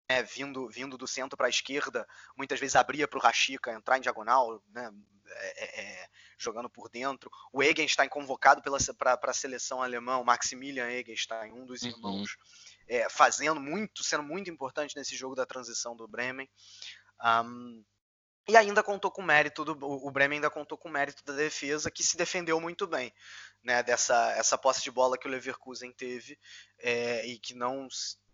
é, vindo, vindo do centro para a esquerda, muitas vezes abria para o Rashica entrar em diagonal, né, é, é, é jogando por dentro. O Egenstein convocado para a seleção alemã, o Maximilian Egenstein, um dos uhum. irmãos, é, fazendo muito, sendo muito importante nesse jogo da transição do Bremen. Um, e ainda contou com mérito do, o Bremen ainda contou com mérito da defesa que se defendeu muito bem, né, dessa essa posse de bola que o Leverkusen teve é, e que não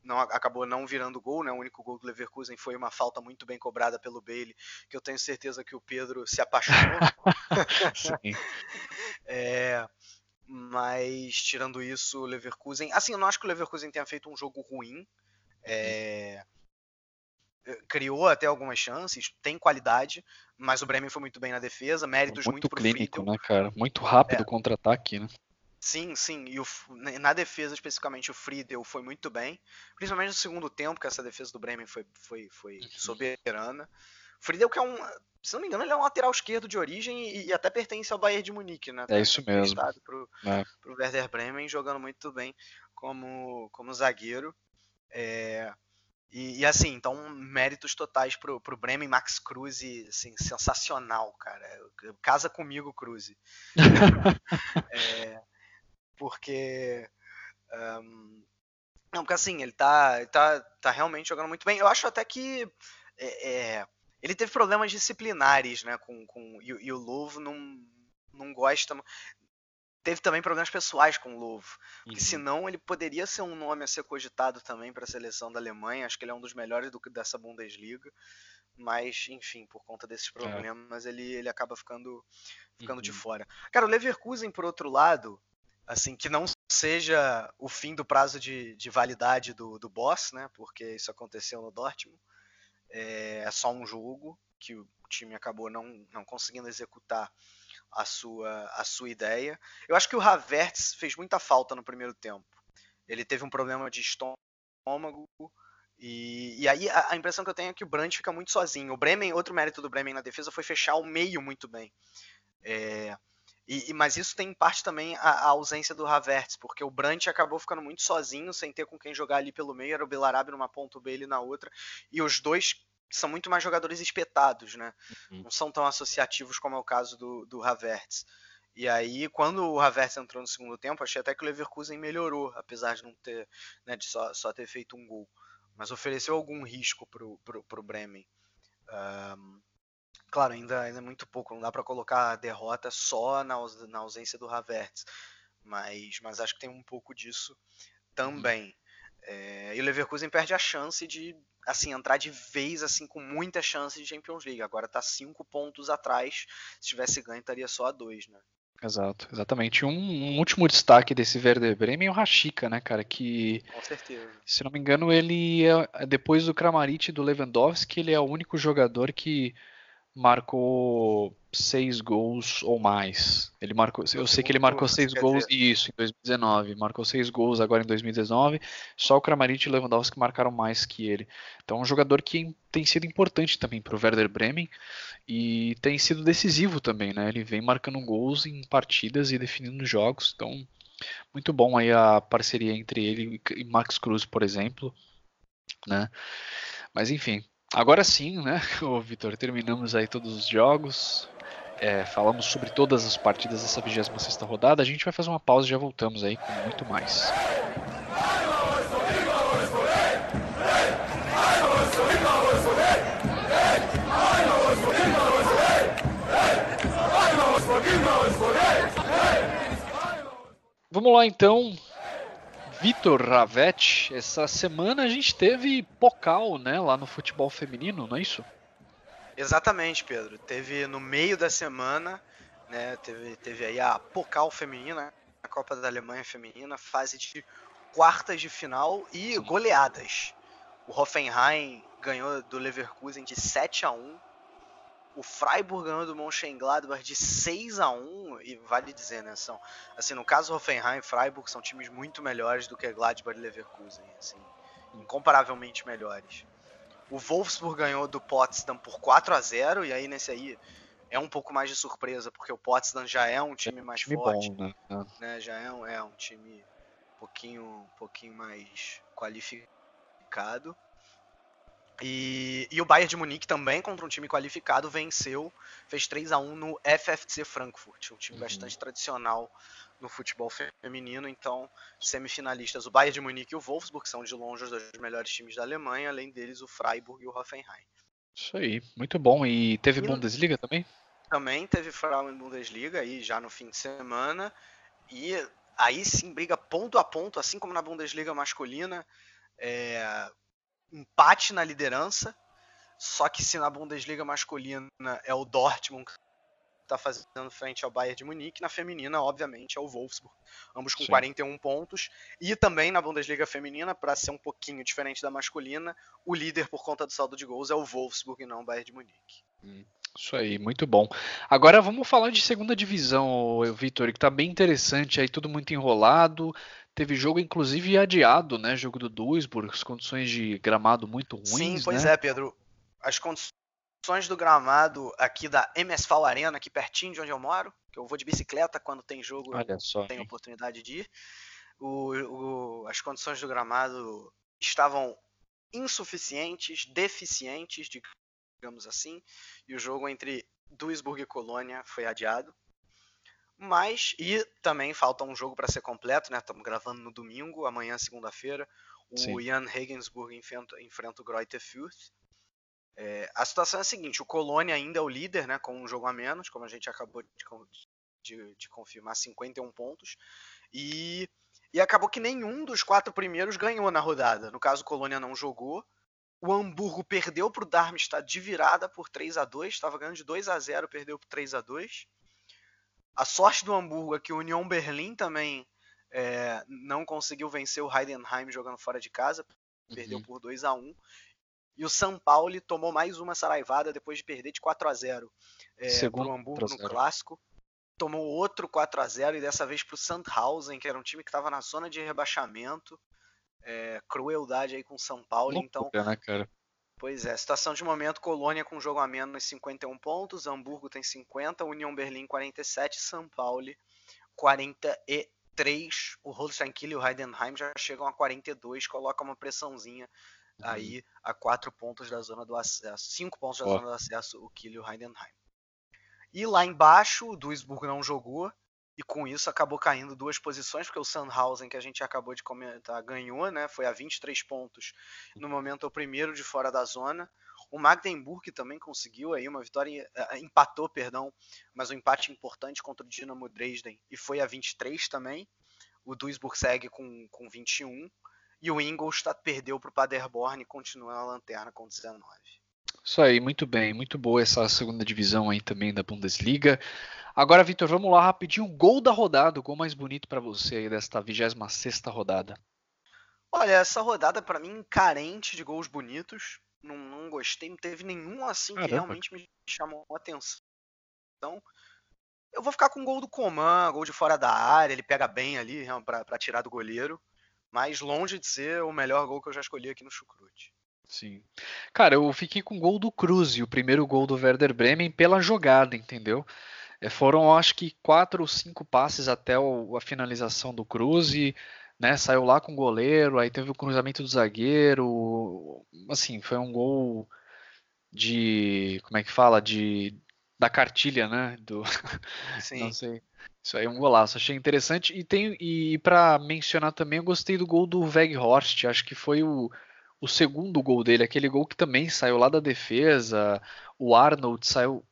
não acabou não virando gol, né? O único gol do Leverkusen foi uma falta muito bem cobrada pelo Bailey, que eu tenho certeza que o Pedro se apaixonou. Sim. é, mas tirando isso, o Leverkusen, assim, eu não acho que o Leverkusen tenha feito um jogo ruim. É, eh, criou até algumas chances, tem qualidade, mas o Bremen foi muito bem na defesa, méritos muito, muito clínico, né, cara? Muito rápido o é. contra-ataque, né? Sim, sim. E o, na defesa, especificamente, o Friedel foi muito bem. Principalmente no segundo tempo, que essa defesa do Bremen foi, foi, foi uhum. soberana. Friedel, que é um. Se não me engano, ele é um lateral esquerdo de origem e, e até pertence ao Bayern de Munique, né? É isso mesmo. Pro, é. pro Werder Bremen, jogando muito bem como, como zagueiro. É, e, e, assim, então, méritos totais pro, pro Bremen, Max Cruz, assim, sensacional, cara. Casa comigo, Cruz. é, porque. Um, não, porque assim, ele tá, ele tá, tá realmente jogando muito bem. Eu acho até que é, é, ele teve problemas disciplinares, né? Com, com, e, e o Louvre não, não gosta. Teve também problemas pessoais com o Louvre. Porque uhum. senão ele poderia ser um nome a ser cogitado também para a seleção da Alemanha. Acho que ele é um dos melhores do, dessa Bundesliga. Mas, enfim, por conta desses é. problemas, é. ele, ele acaba ficando, ficando uhum. de fora. Cara, o Leverkusen, por outro lado, assim, que não seja o fim do prazo de, de validade do, do boss, né? Porque isso aconteceu no Dortmund. É, é só um jogo que o time acabou não, não conseguindo executar a sua, a sua ideia. Eu acho que o Havertz fez muita falta no primeiro tempo. Ele teve um problema de estômago. E, e aí a, a, impressão que eu tenho é que o Brandt fica muito sozinho. O Bremen, outro mérito do Bremen na defesa foi fechar o meio muito bem. É, e, mas isso tem em parte também a, a, ausência do Havertz, porque o Brandt acabou ficando muito sozinho, sem ter com quem jogar ali pelo meio, era o Belarabe numa ponta, o Bailey na outra, e os dois são muito mais jogadores espetados, né? Uhum. Não são tão associativos como é o caso do, do Havertz. E aí, quando o Havertz entrou no segundo tempo, achei até que o Leverkusen melhorou, apesar de não ter, né, de só, só ter feito um gol. Mas ofereceu algum risco pro, pro, pro Bremen. Um, Claro, ainda, ainda é muito pouco, não dá para colocar a derrota só na, na ausência do Havertz, mas, mas acho que tem um pouco disso também. É, e o Leverkusen perde a chance de assim entrar de vez assim com muita chance de Champions League. Agora está cinco pontos atrás. Se tivesse ganho, estaria só a dois, né? Exato, exatamente. Um, um, último destaque desse Werder Bremen é o Rashica, né, cara? Que, Com certeza. se não me engano, ele é, depois do Kramaric e do Lewandowski, ele é o único jogador que marcou seis gols ou mais. Ele marcou, eu sei que ele marcou seis gols isso em 2019, marcou seis gols agora em 2019. Só o Kramaric e o Lewandowski marcaram mais que ele. Então é um jogador que tem sido importante também para o Werder Bremen e tem sido decisivo também, né? Ele vem marcando gols em partidas e definindo jogos. Então muito bom aí a parceria entre ele e Max Cruz, por exemplo, né? Mas enfim, Agora sim, né, Vitor, terminamos aí todos os jogos. É, falamos sobre todas as partidas dessa 26 rodada. A gente vai fazer uma pausa e já voltamos aí com muito mais. Vamos lá então, Vitor Ravetti, essa semana a gente teve Pocal, né, lá no futebol feminino, não é isso? Exatamente, Pedro. Teve no meio da semana, né, teve, teve aí a Pocal feminina, a Copa da Alemanha feminina, fase de quartas de final e Sim. goleadas. O Hoffenheim ganhou do Leverkusen de 7 a 1 o Freiburg ganhou do Mönchengladbach de 6 a 1 e vale dizer, né, são, assim, no caso Hoffenheim e Freiburg são times muito melhores do que Gladbach e Leverkusen, assim, incomparavelmente melhores. O Wolfsburg ganhou do Potsdam por 4 a 0 e aí nesse aí é um pouco mais de surpresa, porque o Potsdam já é um time mais time forte, bom, né? né? Já é um, é um time um pouquinho, um pouquinho mais qualificado. E, e, o Bayern de Munique também, contra um time qualificado, venceu, fez 3 a 1 no FFC Frankfurt, um time uhum. bastante tradicional no futebol feminino. Então, semifinalistas, o Bayern de Munique e o Wolfsburg são de longe os dois melhores times da Alemanha, além deles o Freiburg e o Hoffenheim. Isso aí, muito bom. E teve e Bundesliga também? Também teve Frauen Bundesliga aí já no fim de semana. E aí sim briga ponto a ponto, assim como na Bundesliga masculina. É, empate na liderança. Só que se na Bundesliga masculina é o Dortmund está fazendo frente ao Bayern de Munique. Na feminina, obviamente, é o Wolfsburg, ambos com Sim. 41 pontos. E também na Bundesliga feminina, para ser um pouquinho diferente da masculina, o líder por conta do saldo de gols é o Wolfsburg e não o Bayern de Munique. Hum. Isso aí, muito bom. Agora vamos falar de segunda divisão, Vitor, que está bem interessante aí, tudo muito enrolado. Teve jogo, inclusive, adiado, né? Jogo do Duisburg, as condições de gramado muito ruins. Sim, pois né? é, Pedro. As condições do gramado aqui da MSV Arena, aqui pertinho de onde eu moro, que eu vou de bicicleta quando tem jogo, só, tenho oportunidade de ir. O, o, as condições do gramado estavam insuficientes, deficientes, digamos assim, e o jogo entre Duisburg e Colônia foi adiado. Mas, e também falta um jogo para ser completo, né? Estamos gravando no domingo, amanhã, segunda-feira. O. Jan Regensburg enfrenta, enfrenta o Greuther Fürth. É, a situação é a seguinte: o Colônia ainda é o líder, né? Com um jogo a menos, como a gente acabou de, de, de confirmar, 51 pontos. E, e acabou que nenhum dos quatro primeiros ganhou na rodada. No caso, o Colônia não jogou. O Hamburgo perdeu para o Darmstadt de virada por 3 a 2 estava ganhando de 2 a 0 perdeu por 3 a 2 A sorte do Hamburgo é que o Union Berlim também é, não conseguiu vencer o Heidenheim jogando fora de casa, perdeu uhum. por 2 a 1 E o São Paulo tomou mais uma saraivada depois de perder de 4 a 0 é, para o Hamburgo no clássico. Tomou outro 4 a 0 e dessa vez para o Sandhausen, que era um time que estava na zona de rebaixamento é, crueldade aí com São Paulo. então, né, cara? Pois é, situação de momento, Colônia com jogo a menos 51 pontos, Hamburgo tem 50, União Berlim 47, São Paulo 43. O Holstein Kiel e o Heidenheim já chegam a 42, coloca uma pressãozinha. Aí a 4 pontos da zona do acesso, 5 pontos da oh. zona do acesso, o Kiel e o Heidenheim. E lá embaixo, o Duisburg não jogou, e com isso acabou caindo duas posições, porque o Sandhausen, que a gente acabou de comentar, ganhou, né? Foi a 23 pontos. No momento é o primeiro de fora da zona. O Magdeburg também conseguiu aí uma vitória, uh, empatou, perdão, mas um empate importante contra o Dinamo Dresden e foi a 23 também. O Duisburg segue com, com 21 e o Ingolstadt perdeu para o Paderborn e continua na lanterna com 19. Isso aí, muito bem, muito boa essa segunda divisão aí também da Bundesliga. Agora, Vitor, vamos lá rapidinho. Gol da rodada, o gol mais bonito para você aí desta 26 rodada. Olha, essa rodada para mim carente de gols bonitos. Não, não, gostei, não teve nenhum assim Caramba. que realmente me chamou a atenção. Então, eu vou ficar com o gol do Coman, gol de fora da área, ele pega bem ali para tirar do goleiro. Mas longe de ser o melhor gol que eu já escolhi aqui no Chucrute. Sim. Cara, eu fiquei com o gol do Cruz, o primeiro gol do Werder Bremen pela jogada, entendeu? É, foram, acho que, quatro ou cinco passes até a finalização do Cruz e né, saiu lá com o goleiro, aí teve o cruzamento do zagueiro, assim, foi um gol de, como é que fala, de da cartilha, né, do Sim. não sei. Isso aí é um golaço, achei interessante e tem e para mencionar também, eu gostei do gol do Weghorst, acho que foi o, o segundo gol dele, aquele gol que também saiu lá da defesa, o Arnold saiu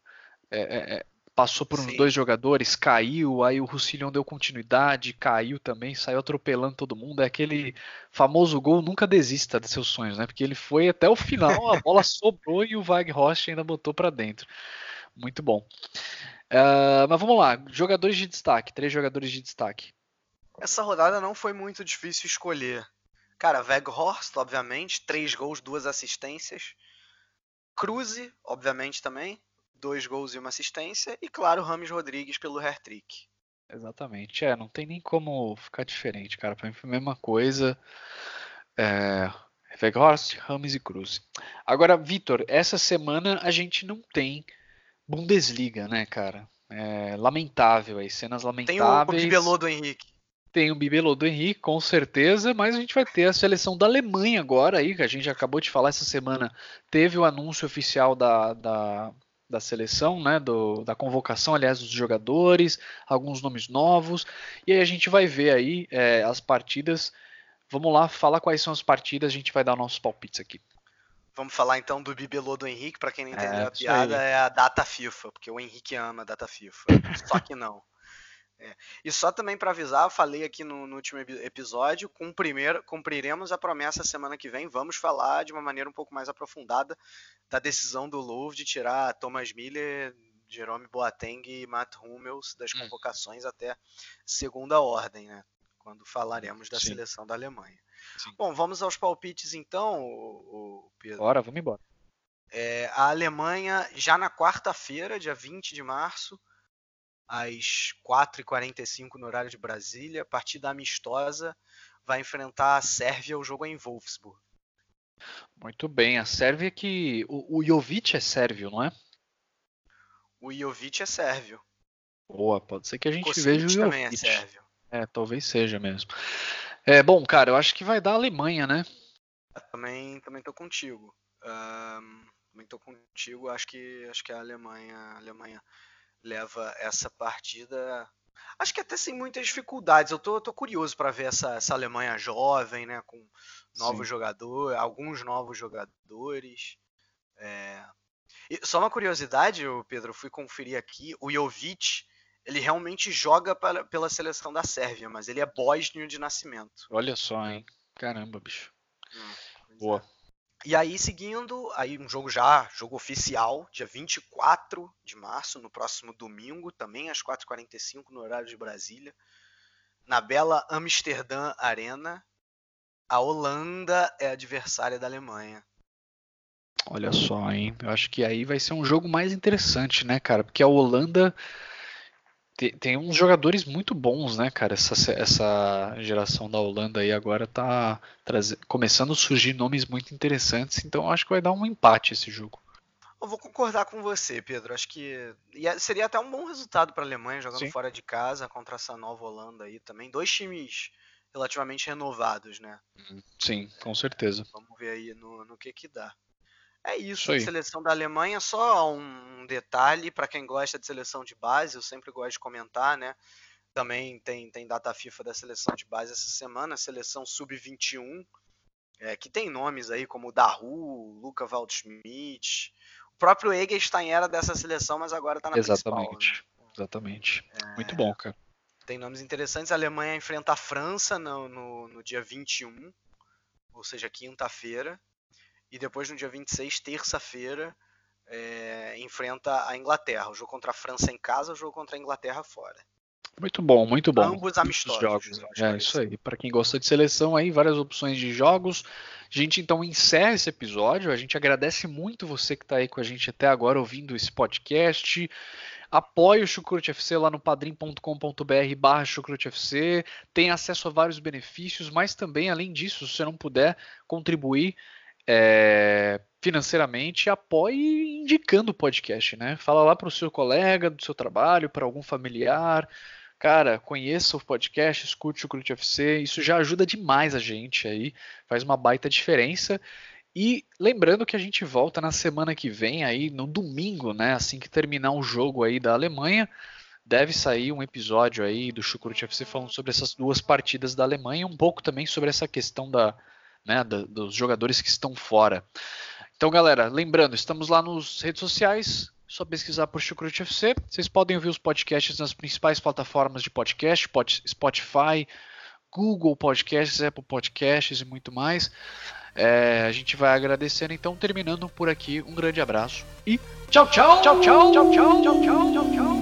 é, é, é passou por uns Sim. dois jogadores, caiu, aí o Roussillon deu continuidade, caiu também, saiu atropelando todo mundo. É aquele famoso gol, nunca desista dos seus sonhos, né? Porque ele foi até o final, a bola sobrou e o Weghorst ainda botou para dentro. Muito bom. Uh, mas vamos lá, jogadores de destaque, três jogadores de destaque. Essa rodada não foi muito difícil escolher. Cara, Weghorst, obviamente, três gols, duas assistências. Cruze, obviamente também dois gols e uma assistência, e claro, Rames Rodrigues pelo hair-trick. Exatamente, é, não tem nem como ficar diferente, cara. Pra mim foi a mesma coisa. É, Weghorst, Rames e Cruz. Agora, Vitor, essa semana a gente não tem Bundesliga, né, cara? É lamentável aí, cenas lamentáveis. Tem o, o bibelô do Henrique. Tem o bibelô do Henrique, com certeza, mas a gente vai ter a seleção da Alemanha agora aí, que a gente acabou de falar essa semana. Teve o anúncio oficial da, da da seleção, né, do, da convocação, aliás, dos jogadores, alguns nomes novos, e aí a gente vai ver aí é, as partidas. Vamos lá, fala quais são as partidas, a gente vai dar nossos palpites aqui. Vamos falar então do bibelô do Henrique, para quem não entendeu é, a piada, é a data FIFA, porque o Henrique ama a data FIFA, só que não. É. E só também para avisar, eu falei aqui no, no, último episódio, cumprir, cumpriremos a promessa semana que vem. Vamos falar de uma maneira um pouco mais aprofundada da decisão do Louvre de tirar Thomas Miller Jerome Boateng e Matt Hummels das hum. convocações hum. até segunda ordem, né? Quando falaremos da Sim. seleção da Alemanha. Sim. Bom, vamos aos palpites então, o, Pedro. Bora, vamos embora. É, a Alemanha, já na quarta-feira, dia 20 de março, às 4h45 no horário de Brasília, partida amistosa, vai enfrentar a Sérvia, o jogo é em Wolfsburg. Muito bem, a Sérvia que. O, o Jovic é sérvio, não é? O Jovic é sérvio. Boa, pode ser que a gente veja o Jovic. também é sérvio. É, talvez seja mesmo. É, bom, cara, eu acho que vai dar a Alemanha, né? Também, também tô contigo. Um, também tô contigo. Acho que, acho que a Alemanha, a Alemanha leva essa partida. Acho que até sem muitas dificuldades. Eu tô, tô curioso para ver essa, essa Alemanha jovem, né? Com novos jogadores, alguns novos jogadores. É... Só uma curiosidade, Pedro, fui conferir aqui, o Jovic, ele realmente joga para, pela seleção da Sérvia, mas ele é bósnio de nascimento. Olha só, hein? Caramba, bicho. Hum, Boa. É. E aí, seguindo, aí um jogo já, jogo oficial, dia 24 de março, no próximo domingo, também às 4h45, no horário de Brasília, na bela Amsterdã Arena, a Holanda é adversária da Alemanha. Olha só, hein? Eu acho que aí vai ser um jogo mais interessante, né, cara? Porque a Holanda tem, tem uns jogadores muito bons, né, cara? Essa, essa geração da Holanda aí agora tá começando a surgir nomes muito interessantes, então acho que vai dar um empate esse jogo. Eu vou concordar com você, Pedro. Acho que seria até um bom resultado para a Alemanha jogando Sim. fora de casa contra essa nova Holanda aí também. Dois times relativamente renovados, né? Sim, com certeza. Vamos ver aí no, no que que dá. É isso, isso seleção da Alemanha. Só um detalhe para quem gosta de seleção de base, eu sempre gosto de comentar, né? Também tem, tem data FIFA da seleção de base essa semana, seleção sub-21, é, que tem nomes aí como Daru, Luca Waldschmidt. O próprio Egerstein era dessa seleção, mas agora está na Exatamente. Principal, né? Exatamente. É... Muito bom, cara tem nomes interessantes. A Alemanha enfrenta a França no, no, no dia 21, ou seja, quinta-feira. E depois, no dia 26, terça-feira, é, enfrenta a Inglaterra. O jogo contra a França em casa, o jogo contra a Inglaterra fora. Muito bom, muito bom. Ambos amistosos. Jogos. É isso aí. Para quem gosta de seleção aí, várias opções de jogos. A gente então encerra esse episódio. A gente agradece muito você que está aí com a gente até agora ouvindo esse podcast. Apoie o Chucrute FC lá no padrim.com.br barra FC. Tem acesso a vários benefícios, mas também, além disso, se você não puder contribuir é, financeiramente, apoie indicando o podcast, né? Fala lá para o seu colega do seu trabalho, para algum familiar. Cara, conheça o podcast, escute o Crute FC, isso já ajuda demais a gente aí, faz uma baita diferença. E lembrando que a gente volta na semana que vem aí no domingo, né? Assim que terminar o jogo aí da Alemanha, deve sair um episódio aí do Chucrute FC falando sobre essas duas partidas da Alemanha, um pouco também sobre essa questão da, né, dos jogadores que estão fora. Então, galera, lembrando, estamos lá nas redes sociais, só pesquisar por Chucrute FC. Vocês podem ouvir os podcasts nas principais plataformas de podcast, Spotify, Google Podcasts, Apple Podcasts e muito mais. É, a gente vai agradecendo, então, terminando por aqui. Um grande abraço e tchau, tchau, tchau, tchau, tchau, tchau, tchau, tchau, tchau.